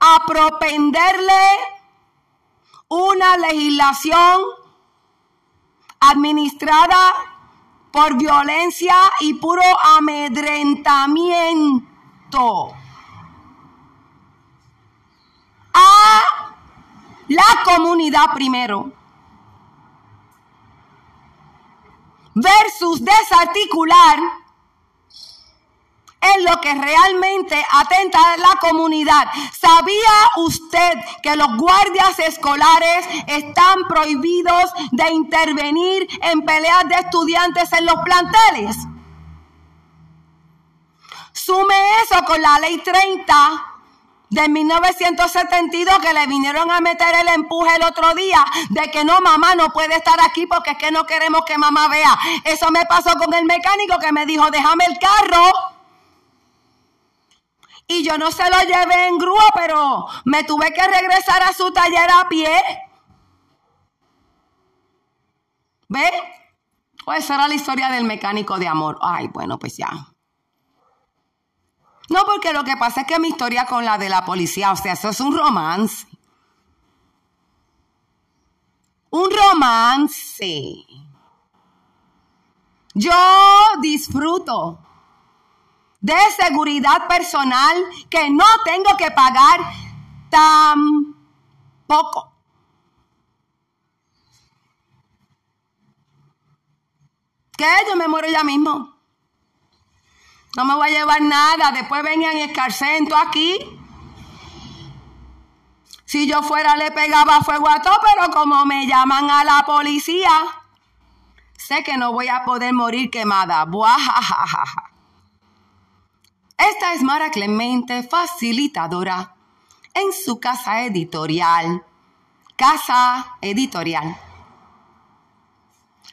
A propenderle una legislación administrada por violencia y puro amedrentamiento. A la comunidad primero. Versus desarticular en lo que realmente atenta a la comunidad. ¿Sabía usted que los guardias escolares están prohibidos de intervenir en peleas de estudiantes en los planteles? Sume eso con la ley 30 de 1972 que le vinieron a meter el empuje el otro día de que no, mamá no puede estar aquí porque es que no queremos que mamá vea. Eso me pasó con el mecánico que me dijo, déjame el carro y yo no se lo llevé en grúa, pero me tuve que regresar a su taller a pie. ¿Ve? Pues esa era la historia del mecánico de amor. Ay, bueno, pues ya. No, porque lo que pasa es que mi historia con la de la policía, o sea, eso es un romance. Un romance. Yo disfruto de seguridad personal que no tengo que pagar tan poco. ¿Qué? Yo me muero ya mismo. No me voy a llevar nada. Después venían y escarcento aquí. Si yo fuera le pegaba fuego a todo, pero como me llaman a la policía, sé que no voy a poder morir quemada. Buajajaja. Esta es Mara Clemente, facilitadora en su casa editorial. Casa editorial.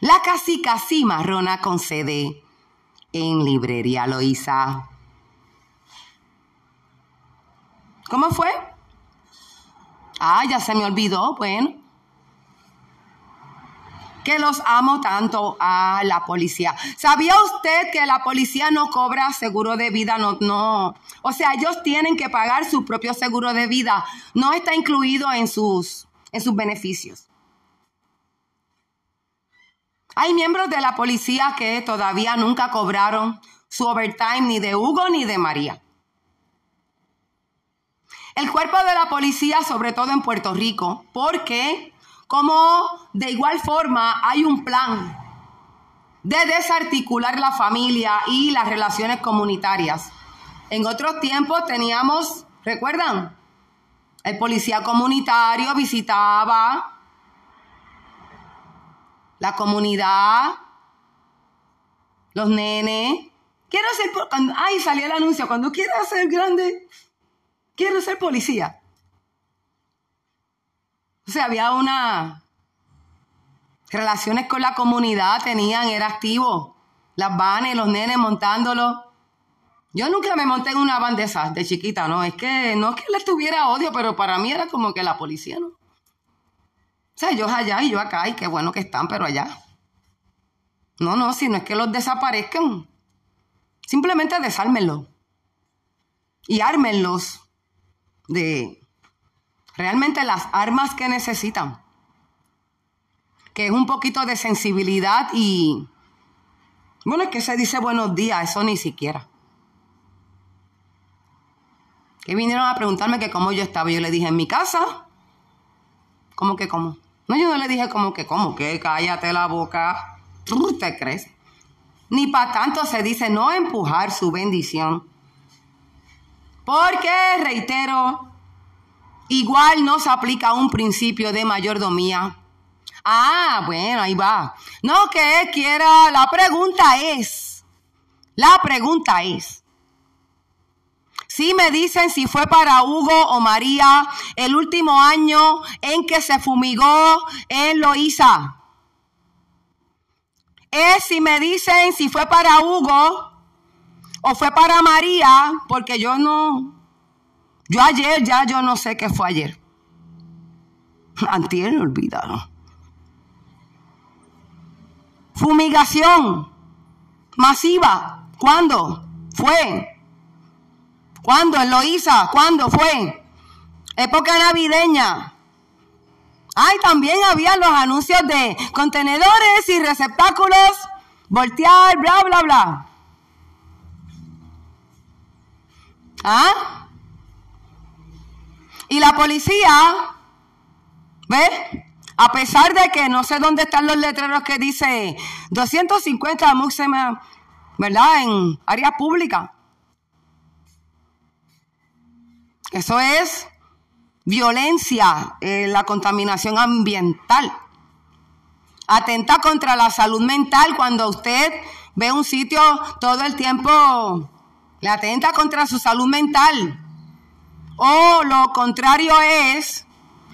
La casica cimarrona con sede en Librería Loíza. ¿Cómo fue? Ah, ya se me olvidó. Bueno, que los amo tanto a la policía. ¿Sabía usted que la policía no cobra seguro de vida? No, no. O sea, ellos tienen que pagar su propio seguro de vida. No está incluido en sus, en sus beneficios. Hay miembros de la policía que todavía nunca cobraron su overtime ni de Hugo ni de María. El cuerpo de la policía, sobre todo en Puerto Rico, porque como de igual forma hay un plan de desarticular la familia y las relaciones comunitarias. En otros tiempos teníamos, ¿recuerdan? El policía comunitario visitaba la comunidad, los nenes. Quiero ser, ay, salió el anuncio, cuando quieras ser grande, quiero ser policía. O sea, había una relaciones con la comunidad, tenían, era activo. Las vanes, los nenes montándolo. Yo nunca me monté en una van de chiquita, ¿no? Es que no es que le tuviera odio, pero para mí era como que la policía, ¿no? O sea, ellos allá y yo acá, y qué bueno que están, pero allá. No, no, si no es que los desaparezcan. Simplemente desármenlos. Y ármenlos de realmente las armas que necesitan, que es un poquito de sensibilidad y, bueno, es que se dice buenos días, eso ni siquiera. Que vinieron a preguntarme que cómo yo estaba. Yo le dije, en mi casa. ¿Cómo que cómo? No, yo no le dije como que cómo, que cállate la boca. ¿Tú te crees? Ni para tanto se dice no empujar su bendición. Porque, reitero, Igual no se aplica un principio de mayordomía. Ah, bueno, ahí va. No que quiera, la pregunta es, la pregunta es, Sí me dicen si fue para Hugo o María el último año en que se fumigó en Loíza. Es si me dicen si fue para Hugo o fue para María, porque yo no, yo ayer ya yo no sé qué fue ayer. Antier olvidaron. Fumigación masiva. ¿Cuándo? Fue. ¿Cuándo? En Loíza. ¿Cuándo fue? Época navideña. Ay, también había los anuncios de contenedores y receptáculos, voltear, bla, bla, bla. ¿Ah? Y la policía, ¿ve? A pesar de que no sé dónde están los letreros que dice 250 muxema, ¿verdad? En área pública. Eso es violencia, eh, la contaminación ambiental. Atenta contra la salud mental cuando usted ve un sitio todo el tiempo, le atenta contra su salud mental. O lo contrario es,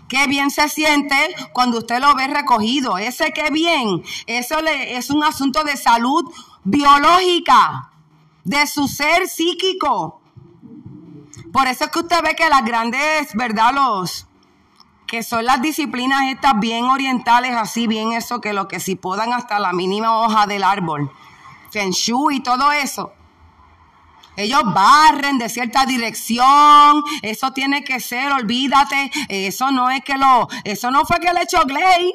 qué bien se siente cuando usted lo ve recogido. Ese qué bien, eso le, es un asunto de salud biológica, de su ser psíquico. Por eso es que usted ve que las grandes, ¿verdad? Los que son las disciplinas estas bien orientales, así bien eso, que lo que si podan hasta la mínima hoja del árbol, Feng y todo eso. Ellos barren de cierta dirección, eso tiene que ser, olvídate, eso no es que lo, eso no fue que le echó Gley.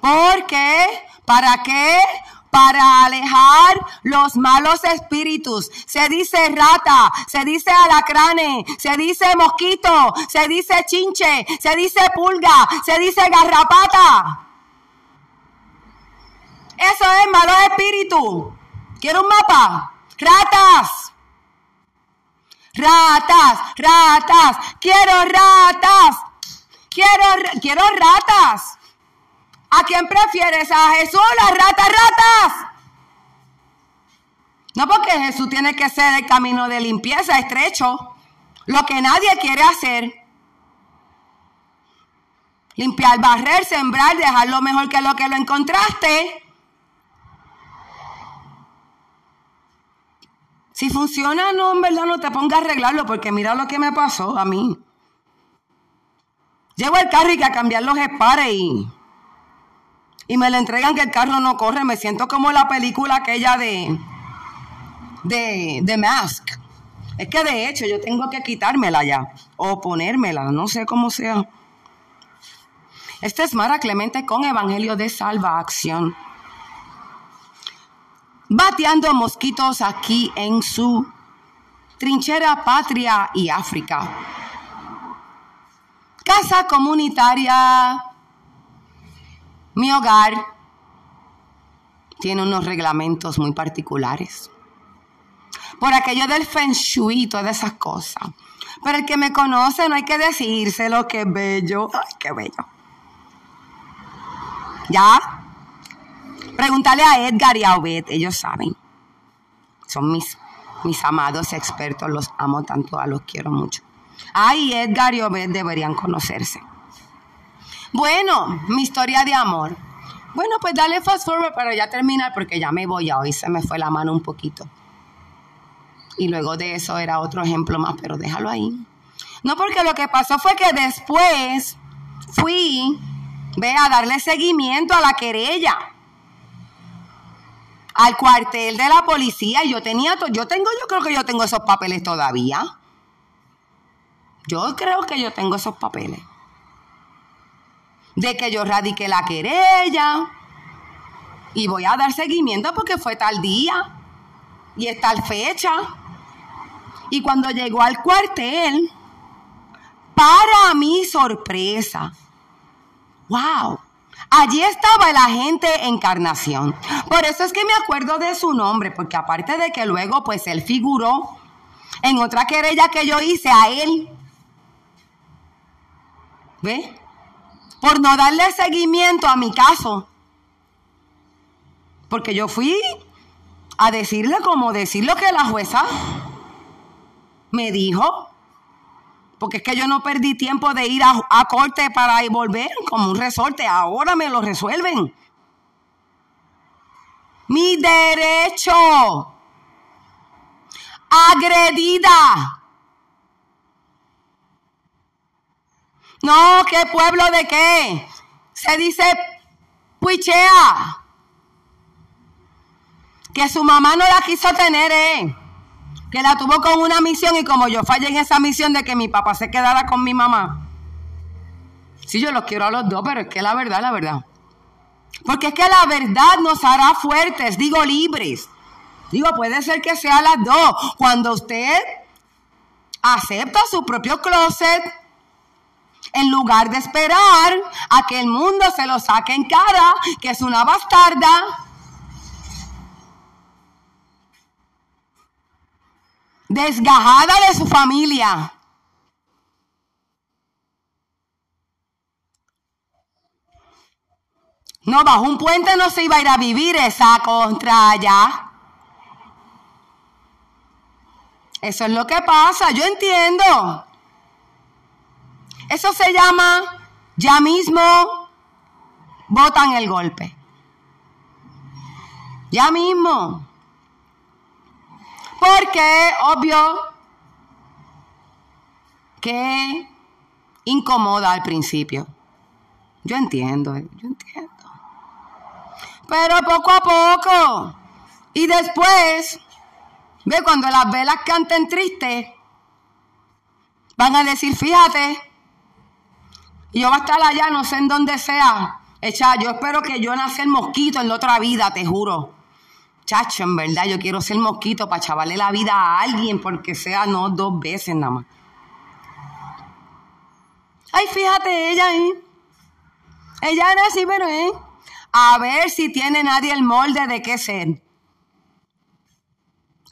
¿Por qué? ¿Para qué? para alejar los malos espíritus. Se dice rata, se dice alacrane, se dice mosquito, se dice chinche, se dice pulga, se dice garrapata. Eso es malos espíritus. ¿Quiero un mapa? Ratas. Ratas, ratas. Quiero ratas. Quiero, quiero ratas. ¿A quién prefieres? ¿A Jesús las ratas ratas? No porque Jesús tiene que ser el camino de limpieza estrecho. Lo que nadie quiere hacer. Limpiar, barrer, sembrar, dejar lo mejor que lo que lo encontraste. Si funciona, no, en verdad no te pongas a arreglarlo porque mira lo que me pasó a mí. Llevo el carro y que a cambiar los espares y y me le entregan que el carro no corre, me siento como la película aquella de, de, de Mask. Es que de hecho yo tengo que quitármela ya o ponérmela, no sé cómo sea. Este es Mara Clemente con Evangelio de Salva Acción. Bateando mosquitos aquí en su trinchera patria y África. Casa comunitaria mi hogar tiene unos reglamentos muy particulares. Por aquello del feng shui y todas esas cosas. Pero el que me conoce no hay que decírselo, que bello. Ay, qué bello. ¿Ya? Pregúntale a Edgar y a Obed, ellos saben. Son mis, mis amados expertos, los amo tanto, a los quiero mucho. Ay, Edgar y Obed deberían conocerse. Bueno, mi historia de amor. Bueno, pues dale fast forward para ya terminar porque ya me voy, a hoy se me fue la mano un poquito. Y luego de eso era otro ejemplo más, pero déjalo ahí. No, porque lo que pasó fue que después fui, ve, a darle seguimiento a la querella. Al cuartel de la policía. Yo tenía, yo tengo, yo creo que yo tengo esos papeles todavía. Yo creo que yo tengo esos papeles de que yo radiqué la querella y voy a dar seguimiento porque fue tal día y es tal fecha. Y cuando llegó al cuartel, para mi sorpresa, wow, allí estaba el agente Encarnación. Por eso es que me acuerdo de su nombre, porque aparte de que luego pues él figuró en otra querella que yo hice a él. ¿Ve? por no darle seguimiento a mi caso. Porque yo fui a decirle como decir lo que la jueza me dijo. Porque es que yo no perdí tiempo de ir a, corte para ir volver como un resorte. Ahora me lo resuelven. Mi derecho. Agredida. No, ¿qué pueblo de qué? Se dice puichea. Que su mamá no la quiso tener, ¿eh? Que la tuvo con una misión y como yo fallé en esa misión de que mi papá se quedara con mi mamá. Sí, yo los quiero a los dos, pero es que la verdad, la verdad. Porque es que la verdad nos hará fuertes, digo libres. Digo, puede ser que sea las dos. Cuando usted acepta su propio closet, en lugar de esperar a que el mundo se lo saque en cara, que es una bastarda, desgajada de su familia. No, bajo un puente no se iba a ir a vivir esa contra allá. Eso es lo que pasa, yo entiendo. Eso se llama, ya mismo, botan el golpe. Ya mismo. Porque, obvio, que incomoda al principio. Yo entiendo, yo entiendo. Pero poco a poco. Y después, ve, cuando las velas canten tristes, van a decir, fíjate, yo voy a estar allá, no sé en dónde sea. Echa, yo espero que yo nace el mosquito en la otra vida, te juro. Chacho, en verdad, yo quiero ser mosquito para chavarle la vida a alguien, porque sea no dos veces nada más. Ay, fíjate, ella, ¿eh? Ella era así, pero, ¿eh? A ver si tiene nadie el molde de qué ser.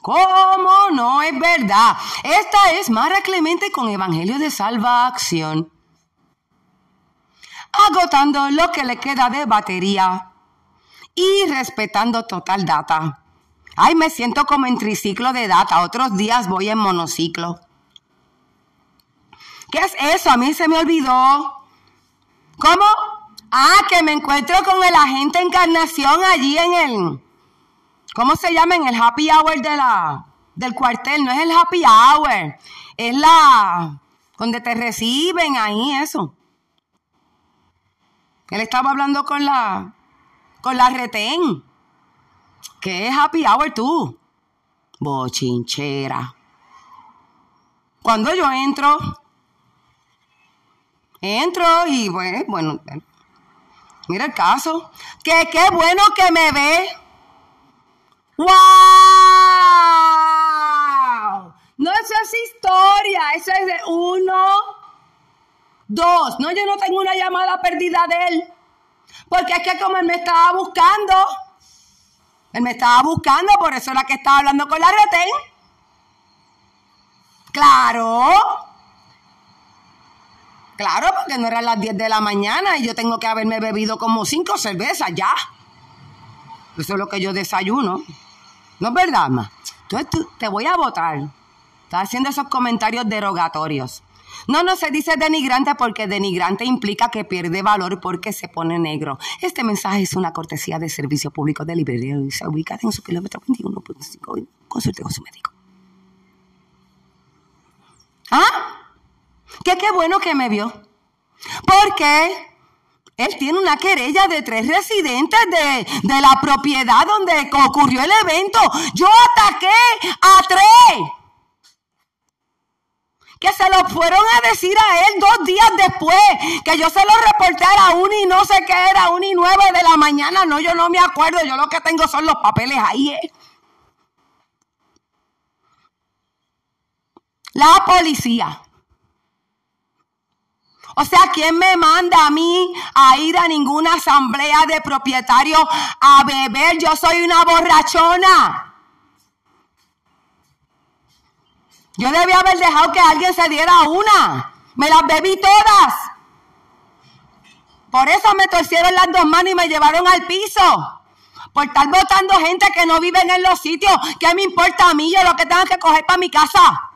¿Cómo? No es verdad. Esta es Mara Clemente con Evangelio de Salvación. Agotando lo que le queda de batería y respetando total data. Ay, me siento como en triciclo de data. Otros días voy en monociclo. ¿Qué es eso? A mí se me olvidó. ¿Cómo? Ah, que me encuentro con el agente Encarnación allí en el. ¿Cómo se llama? En el happy hour de la, del cuartel. No es el happy hour. Es la. Donde te reciben ahí, eso. Él estaba hablando con la con la retén. ¿Qué es happy hour tú? Bochinchera. Cuando yo entro, entro y bueno, bueno, mira el caso. Que qué bueno que me ve. ¡Wow! No, eso es historia, eso es de uno, dos. No, yo no tengo una llamada perdida de él. Porque es que como él me estaba buscando, él me estaba buscando, por eso era que estaba hablando con la retén. Claro. Claro, porque no eran las 10 de la mañana y yo tengo que haberme bebido como cinco cervezas ya. Eso es lo que yo desayuno. ¿No es verdad, ma? Entonces te voy a votar. Estás haciendo esos comentarios derogatorios. No, no se dice denigrante porque denigrante implica que pierde valor porque se pone negro. Este mensaje es una cortesía de servicio público de librería y se ubica en su kilómetro 21.5. Consulte con su médico. ¿Ah? Que qué bueno que me vio. Porque él tiene una querella de tres residentes de, de la propiedad donde ocurrió el evento. Yo ataqué a tres que se lo fueron a decir a él dos días después, que yo se lo reporté a la una y no sé qué era, una y nueve de la mañana, no, yo no me acuerdo, yo lo que tengo son los papeles ahí. ¿eh? La policía. O sea, ¿quién me manda a mí a ir a ninguna asamblea de propietarios a beber? Yo soy una borrachona. Yo debía haber dejado que alguien se diera una. Me las bebí todas. Por eso me torcieron las dos manos y me llevaron al piso. Por estar votando gente que no viven en los sitios. ¿Qué me importa a mí? Yo lo que tengo que coger para mi casa.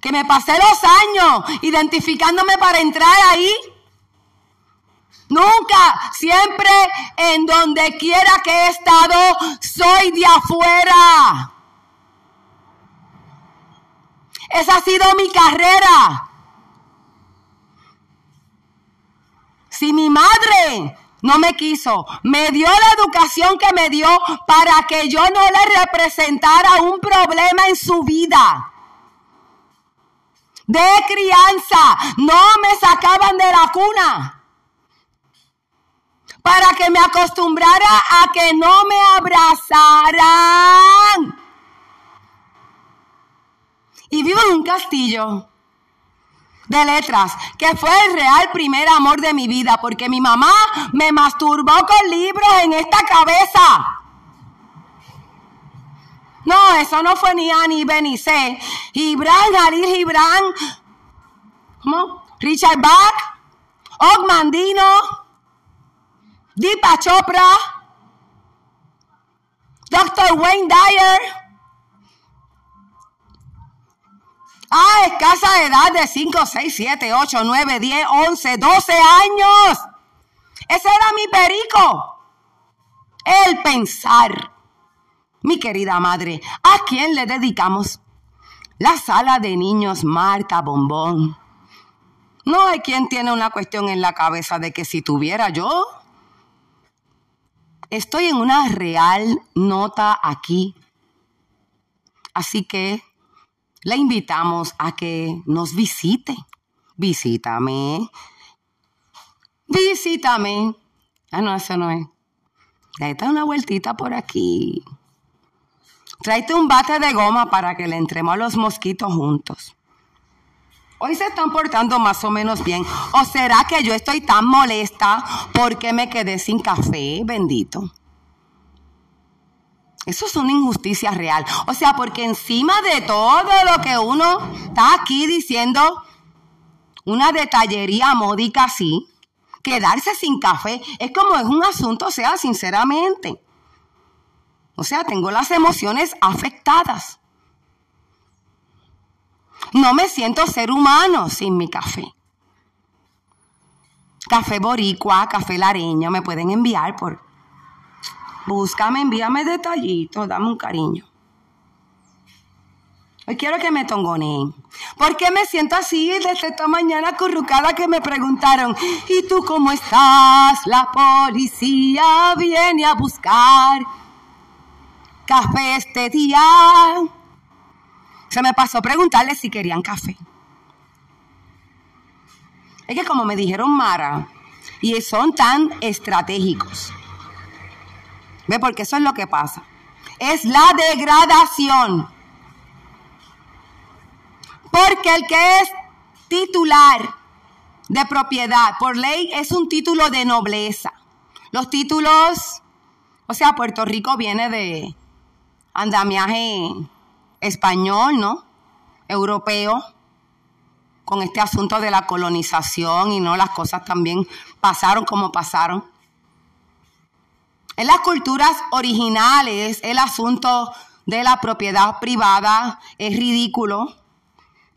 Que me pasé los años identificándome para entrar ahí. Nunca, siempre en donde quiera que he estado, soy de afuera. Esa ha sido mi carrera. Si mi madre no me quiso, me dio la educación que me dio para que yo no le representara un problema en su vida. De crianza, no me sacaban de la cuna para que me acostumbrara a que no me abrazaran. Y vivo en un castillo de letras, que fue el real primer amor de mi vida, porque mi mamá me masturbó con libros en esta cabeza. No, eso no fue ni A ni B ni C. Gibran, Jalil Gibran, ¿cómo? Richard Bach, Og Mandino, Deepa Chopra, Dr. Wayne Dyer. Ah, escasa edad de 5, 6, 7, 8, 9, 10, 11, 12 años. Ese era mi perico. El pensar. Mi querida madre, ¿a quién le dedicamos? La sala de niños Marta Bombón. No hay quien tiene una cuestión en la cabeza de que si tuviera yo, estoy en una real nota aquí. Así que la invitamos a que nos visite. Visítame. Visítame. Ah, no, eso no es. Date una vueltita por aquí. Tráete un bate de goma para que le entremos a los mosquitos juntos. Hoy se están portando más o menos bien. ¿O será que yo estoy tan molesta porque me quedé sin café? Bendito. Eso es una injusticia real. O sea, porque encima de todo lo que uno está aquí diciendo, una detallería módica así, quedarse sin café, es como es un asunto, o sea, sinceramente. O sea, tengo las emociones afectadas. No me siento ser humano sin mi café. Café boricua, café lareño, me pueden enviar por Búscame, envíame detallitos, dame un cariño. Hoy quiero que me tongoneen. ¿Por qué me siento así desde esta mañana currucada que me preguntaron, ¿y tú cómo estás? La policía viene a buscar café este día. Se me pasó preguntarles si querían café. Es que como me dijeron Mara, y son tan estratégicos. ¿Ve? Porque eso es lo que pasa. Es la degradación. Porque el que es titular de propiedad por ley es un título de nobleza. Los títulos, o sea, Puerto Rico viene de andamiaje español, ¿no? Europeo, con este asunto de la colonización y no las cosas también pasaron como pasaron. En las culturas originales, el asunto de la propiedad privada es ridículo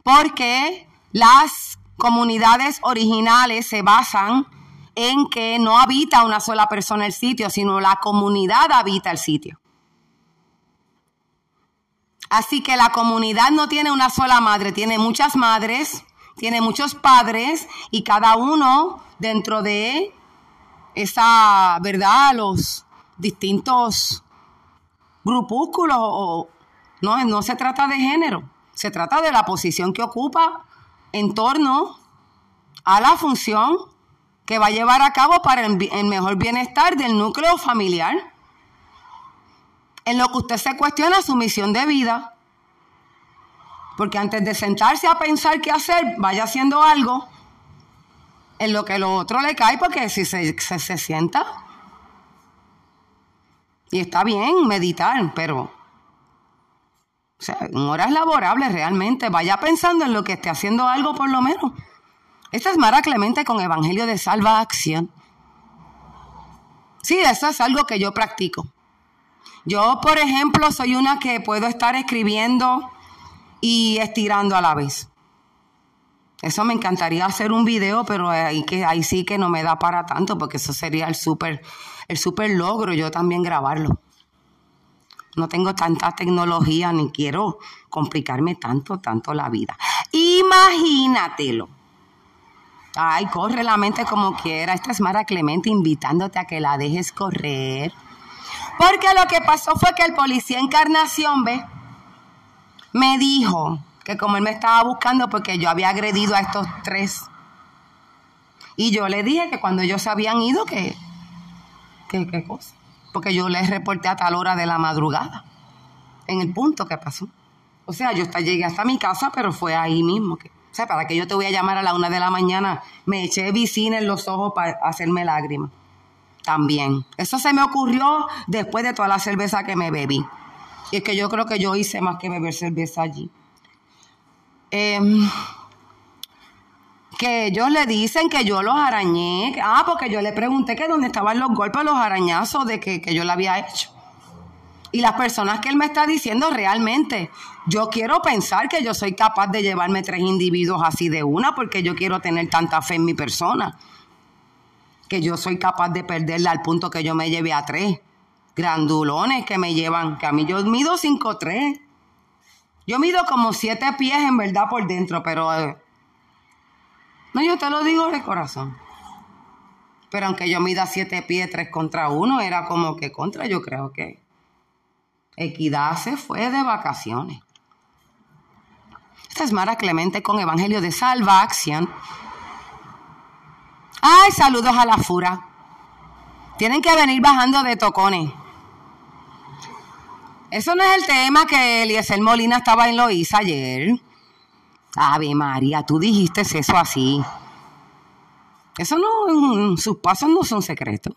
porque las comunidades originales se basan en que no habita una sola persona el sitio, sino la comunidad habita el sitio. Así que la comunidad no tiene una sola madre, tiene muchas madres, tiene muchos padres y cada uno dentro de esa, ¿verdad? Los distintos grupúsculos o no, no se trata de género, se trata de la posición que ocupa en torno a la función que va a llevar a cabo para el, mejor bienestar del núcleo familiar. En lo que usted se cuestiona su misión de vida. Porque antes de sentarse a pensar qué hacer, vaya haciendo algo en lo que lo otro le cae, porque si se, se, se sienta, y está bien meditar, pero o sea, en horas laborables realmente, vaya pensando en lo que esté haciendo algo por lo menos. Esta es Mara Clemente con Evangelio de Salva Acción. Sí, eso es algo que yo practico. Yo, por ejemplo, soy una que puedo estar escribiendo y estirando a la vez. Eso me encantaría hacer un video, pero ahí, que, ahí sí que no me da para tanto, porque eso sería el súper el super logro, yo también grabarlo. No tengo tanta tecnología ni quiero complicarme tanto, tanto la vida. Imagínatelo. Ay, corre la mente como quiera. Esta es Mara Clemente invitándote a que la dejes correr. Porque lo que pasó fue que el policía Encarnación, ¿ve? Me dijo que como él me estaba buscando porque yo había agredido a estos tres. Y yo le dije que cuando ellos se habían ido, que... ¿Qué, cosa? Porque yo les reporté a tal hora de la madrugada. En el punto que pasó. O sea, yo hasta llegué hasta mi casa, pero fue ahí mismo que o sea, para que yo te voy a llamar a la una de la mañana, me eché vicina en los ojos para hacerme lágrimas. También. Eso se me ocurrió después de toda la cerveza que me bebí. Y es que yo creo que yo hice más que beber cerveza allí. Em, que ellos le dicen que yo los arañé. Ah, porque yo le pregunté que dónde estaban los golpes, los arañazos de que, que yo le había hecho. Y las personas que él me está diciendo realmente, yo quiero pensar que yo soy capaz de llevarme tres individuos así de una porque yo quiero tener tanta fe en mi persona. Que yo soy capaz de perderla al punto que yo me lleve a tres. Grandulones que me llevan, que a mí yo mido cinco tres. Yo mido como siete pies en verdad por dentro, pero... Eh, no, yo te lo digo de corazón. Pero aunque yo mida siete pies, tres contra uno, era como que contra, yo creo que Equidad se fue de vacaciones. Esta es Mara Clemente con Evangelio de Salvación. Ay, saludos a la fura. Tienen que venir bajando de tocones. Eso no es el tema que Eliezer Molina estaba en Loíza ayer. Ave María, tú dijiste eso así. Eso no, sus pasos no son secretos.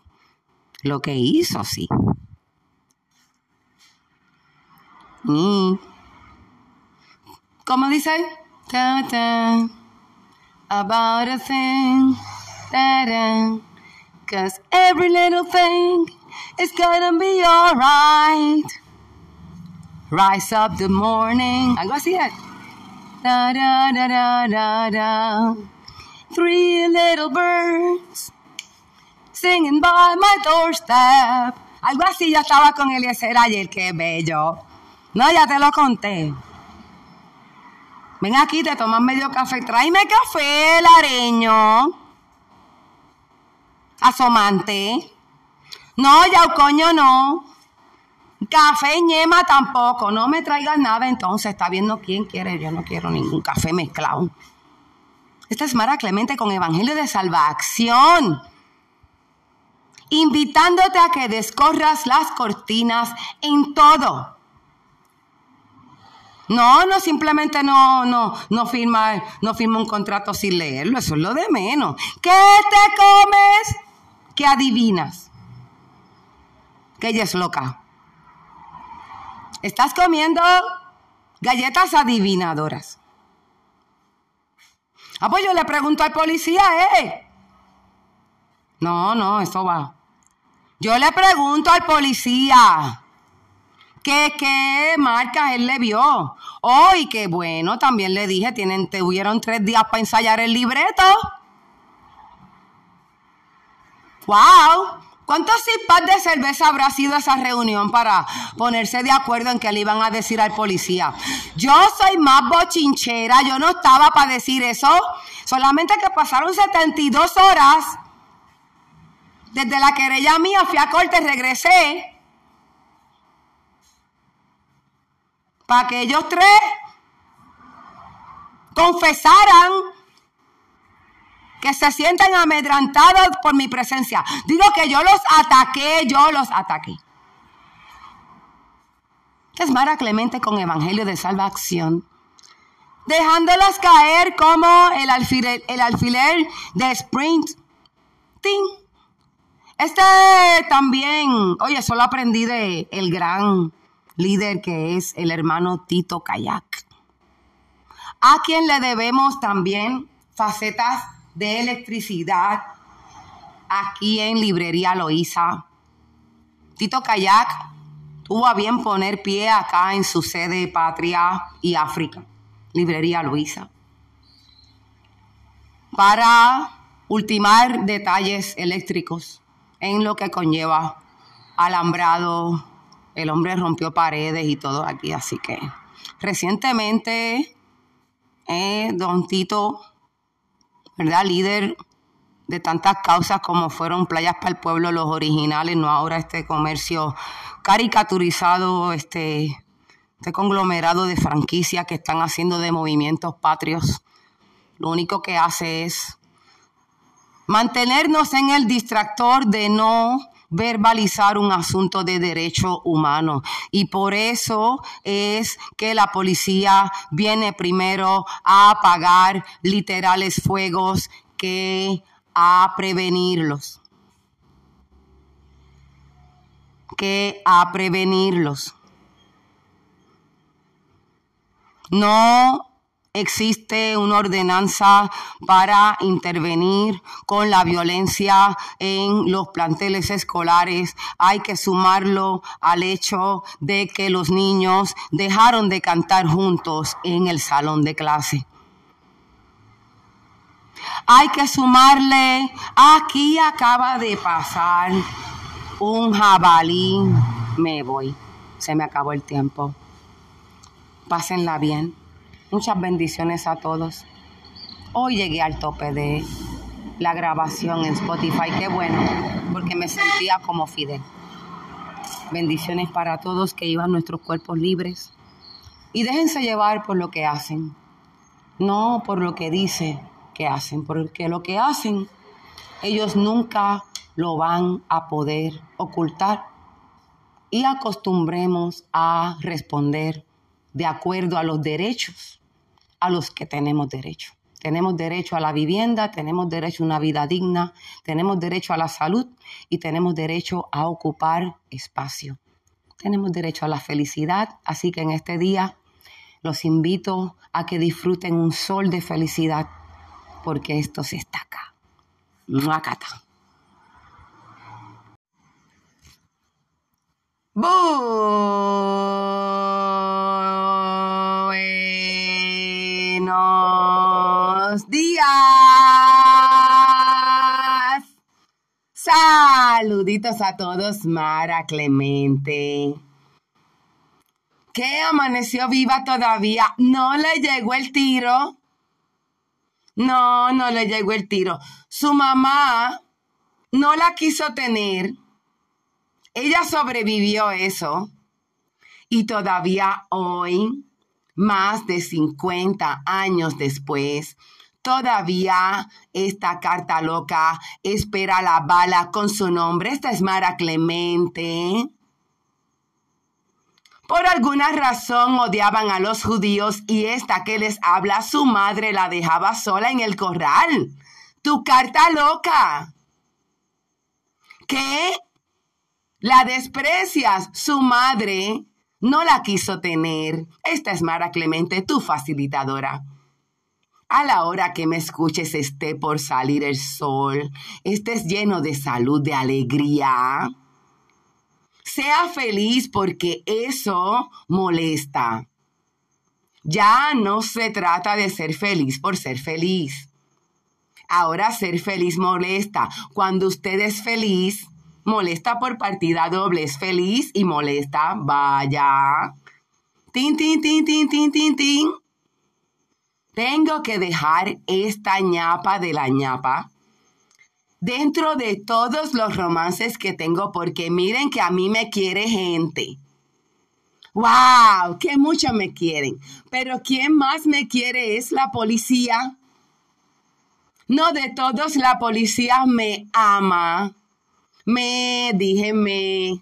Lo que hizo, sí. Mm. ¿Cómo dice? Ta, about a thing. Ta, ta, Cause every little thing is gonna be alright. Rise up the morning. Algo así. Da, da, da, da, da, da. Three little birds singing by my doorstep. Algo así ya estaba con Eliezer ayer, qué bello. No, ya te lo conté. Ven aquí, te tomas medio café. Tráeme café, lareño. Asomante. No, ya coño no. Café ñema tampoco. No me traigas nada entonces. Está viendo quién quiere. Yo no quiero ningún café mezclado. Esta es Mara Clemente con Evangelio de Salvación. Invitándote a que descorras las cortinas en todo no, no, simplemente no, no, no firma, no firma un contrato sin leerlo, eso es lo de menos. ¿Qué te comes? ¿Qué adivinas? Que ella es loca. Estás comiendo galletas adivinadoras. Ah, pues yo le pregunto al policía, ¿eh? No, no, eso va. Yo le pregunto al policía que qué marcas él le vio. Oh, y que bueno, también le dije, tienen, tuvieron tres días para ensayar el libreto. ¡Wow! ¿Cuántos cipas de cerveza habrá sido esa reunión para ponerse de acuerdo en qué le iban a decir al policía? Yo soy más bochinchera, yo no estaba para decir eso. Solamente que pasaron 72 horas desde la querella mía, fui a corte, regresé para que ellos tres confesaran que se sienten amedrantados por mi presencia. Digo que yo los ataqué, yo los ataqué. Es Mara Clemente con Evangelio de Salvación, dejándolas caer como el alfiler, el alfiler de Sprint. Este también, oye, solo aprendí de el gran líder que es el hermano Tito Kayak, a quien le debemos también facetas de electricidad aquí en Librería Loíza, Tito Kayak tuvo a bien poner pie acá en su sede Patria y África, Librería Luisa, para ultimar detalles eléctricos en lo que conlleva alambrado. El hombre rompió paredes y todo aquí, así que recientemente eh, don Tito, ¿verdad? Líder de tantas causas como fueron Playas para el Pueblo, los originales, no ahora este comercio caricaturizado, este, este conglomerado de franquicias que están haciendo de movimientos patrios. Lo único que hace es mantenernos en el distractor de no verbalizar un asunto de derecho humano. Y por eso es que la policía viene primero a apagar literales fuegos que a prevenirlos. Que a prevenirlos. No existe una ordenanza para intervenir con la violencia en los planteles escolares. Hay que sumarlo al hecho de que los niños dejaron de cantar juntos en el salón de clase. Hay que sumarle, aquí acaba de pasar un jabalí. Me voy, se me acabó el tiempo. Pásenla bien. Muchas bendiciones a todos. Hoy llegué al tope de la grabación en Spotify. Qué bueno, porque me sentía como Fidel. Bendiciones para todos que iban nuestros cuerpos libres. Y déjense llevar por lo que hacen, no por lo que dice que hacen, porque lo que hacen ellos nunca lo van a poder ocultar. Y acostumbremos a responder de acuerdo a los derechos a los que tenemos derecho. Tenemos derecho a la vivienda, tenemos derecho a una vida digna, tenemos derecho a la salud y tenemos derecho a ocupar espacio. Tenemos derecho a la felicidad, así que en este día los invito a que disfruten un sol de felicidad, porque esto se está acá. Muacata. Buenos días. Saluditos a todos, Mara Clemente. ¿Qué amaneció viva todavía? ¿No le llegó el tiro? No, no le llegó el tiro. Su mamá no la quiso tener. Ella sobrevivió eso. Y todavía hoy más de 50 años después, todavía esta carta loca espera la bala con su nombre. Esta es Mara Clemente. Por alguna razón odiaban a los judíos y esta que les habla, su madre la dejaba sola en el corral. Tu carta loca. ¿Qué? La desprecias, su madre no la quiso tener. Esta es Mara Clemente, tu facilitadora. A la hora que me escuches esté por salir el sol, estés lleno de salud, de alegría. Sea feliz porque eso molesta. Ya no se trata de ser feliz por ser feliz. Ahora ser feliz molesta. Cuando usted es feliz, molesta por partida doble, es feliz y molesta, vaya. Tin, tin, tin, tin, tin, tin, tin. Tengo que dejar esta ñapa de la ñapa dentro de todos los romances que tengo porque miren que a mí me quiere gente. ¡Wow! ¡Qué mucho me quieren! Pero ¿quién más me quiere es la policía. No de todos la policía me ama me, dije me,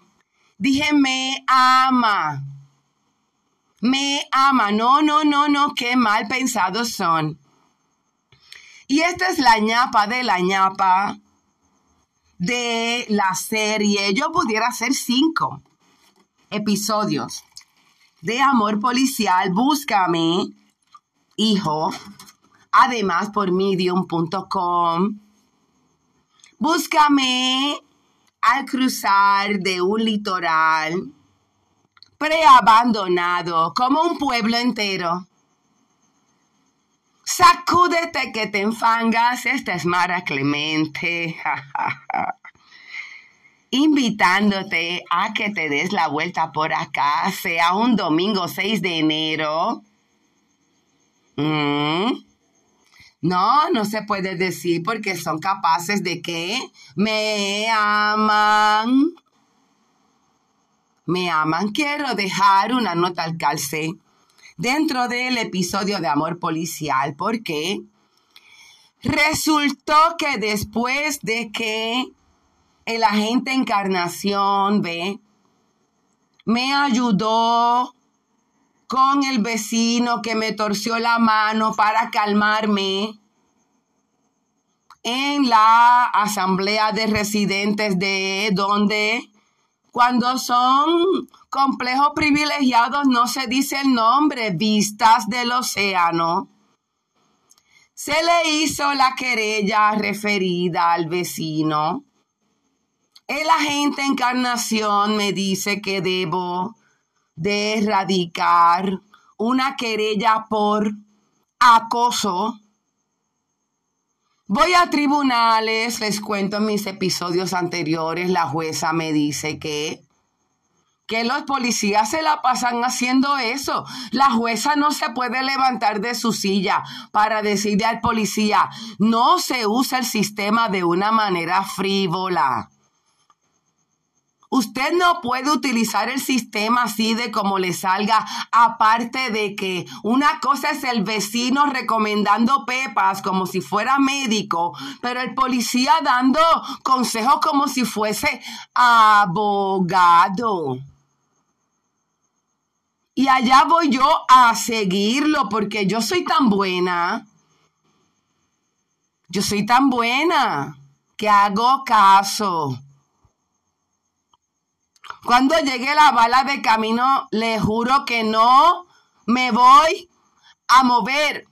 dije me ama. Me ama. No, no, no, no, qué mal pensados son. Y esta es la ñapa de la ñapa de la serie. Yo pudiera hacer cinco episodios de amor policial. Búscame, hijo. Además por medium.com. Búscame al cruzar de un litoral preabandonado como un pueblo entero. Sacúdete que te enfangas, esta es Mara Clemente. invitándote a que te des la vuelta por acá, sea un domingo 6 de enero. Mm. No, no se puede decir porque son capaces de que me aman. Me aman. Quiero dejar una nota al calce dentro del episodio de Amor Policial porque resultó que después de que el agente Encarnación, ve, me ayudó con el vecino que me torció la mano para calmarme en la asamblea de residentes de donde cuando son complejos privilegiados no se dice el nombre, vistas del océano. Se le hizo la querella referida al vecino el agente encarnación me dice que debo de erradicar una querella por acoso. Voy a tribunales, les cuento en mis episodios anteriores, la jueza me dice que que los policías se la pasan haciendo eso. La jueza no se puede levantar de su silla para decirle al policía, no se usa el sistema de una manera frívola. Usted no puede utilizar el sistema así de como le salga, aparte de que una cosa es el vecino recomendando pepas como si fuera médico, pero el policía dando consejos como si fuese abogado. Y allá voy yo a seguirlo porque yo soy tan buena. Yo soy tan buena que hago caso. Cuando llegue la bala de camino, le juro que no me voy a mover.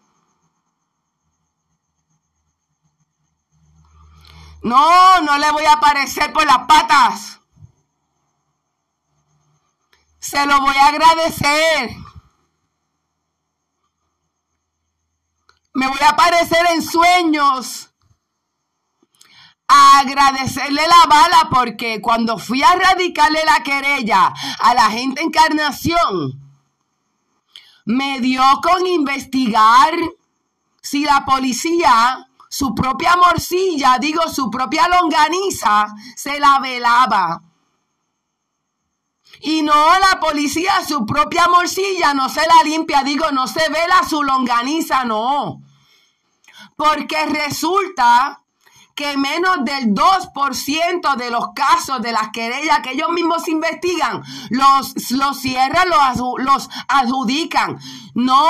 No, no le voy a aparecer por las patas. Se lo voy a agradecer. Me voy a aparecer en sueños agradecerle la bala porque cuando fui a radicarle la querella a la gente encarnación, me dio con investigar si la policía, su propia morcilla, digo, su propia longaniza, se la velaba. Y no la policía, su propia morcilla no se la limpia, digo, no se vela su longaniza, no. Porque resulta que menos del 2% de los casos de las querellas que ellos mismos investigan, los, los cierran, los, los adjudican. No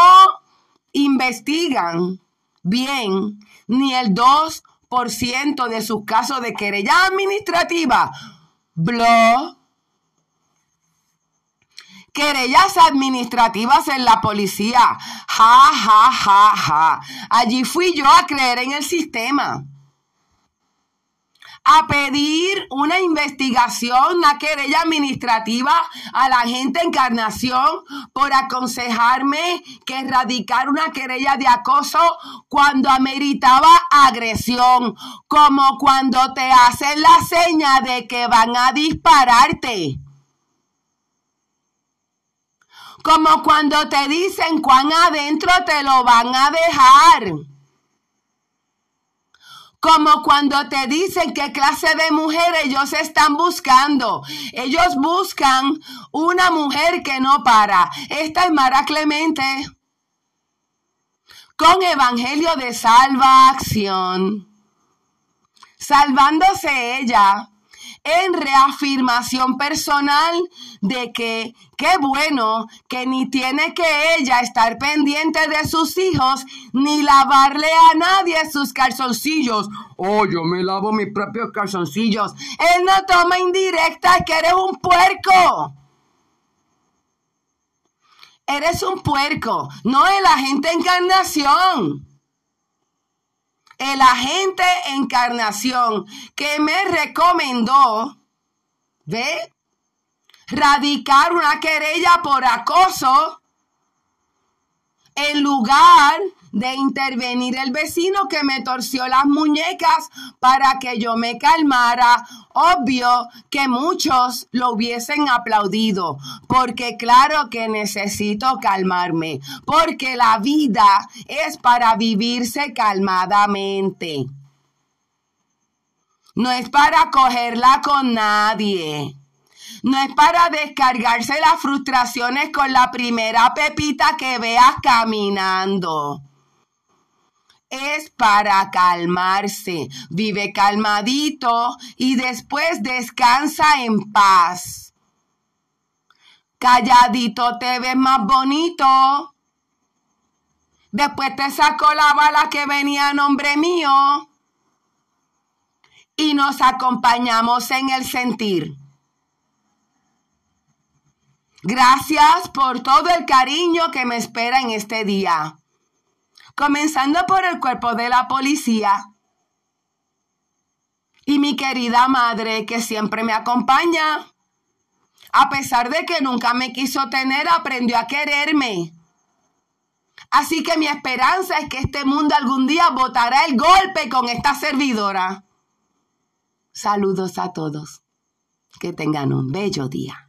investigan bien ni el 2% de sus casos de querella administrativa. Querellas administrativas en la policía. Ja, ja, ja, ja. Allí fui yo a creer en el sistema a pedir una investigación, una querella administrativa a la gente Encarnación por aconsejarme que erradicar una querella de acoso cuando ameritaba agresión, como cuando te hacen la seña de que van a dispararte. Como cuando te dicen cuán adentro te lo van a dejar como cuando te dicen qué clase de mujer ellos están buscando. Ellos buscan una mujer que no para. Esta es Mara Clemente con Evangelio de Salvación. Salvándose ella en reafirmación personal de que qué bueno que ni tiene que ella estar pendiente de sus hijos ni lavarle a nadie sus calzoncillos. Oh, yo me lavo mis propios calzoncillos. Él no toma indirecta que eres un puerco. Eres un puerco, no el agente encarnación el agente encarnación que me recomendó ¿Ve? Radicar una querella por acoso en lugar de intervenir el vecino que me torció las muñecas para que yo me calmara. Obvio que muchos lo hubiesen aplaudido, porque claro que necesito calmarme, porque la vida es para vivirse calmadamente. No es para cogerla con nadie. No es para descargarse las frustraciones con la primera pepita que veas caminando. Es para calmarse. Vive calmadito y después descansa en paz. Calladito te ves más bonito. Después te sacó la bala que venía a nombre mío. Y nos acompañamos en el sentir. Gracias por todo el cariño que me espera en este día. Comenzando por el cuerpo de la policía y mi querida madre que siempre me acompaña. A pesar de que nunca me quiso tener, aprendió a quererme. Así que mi esperanza es que este mundo algún día botará el golpe con esta servidora. Saludos a todos. Que tengan un bello día.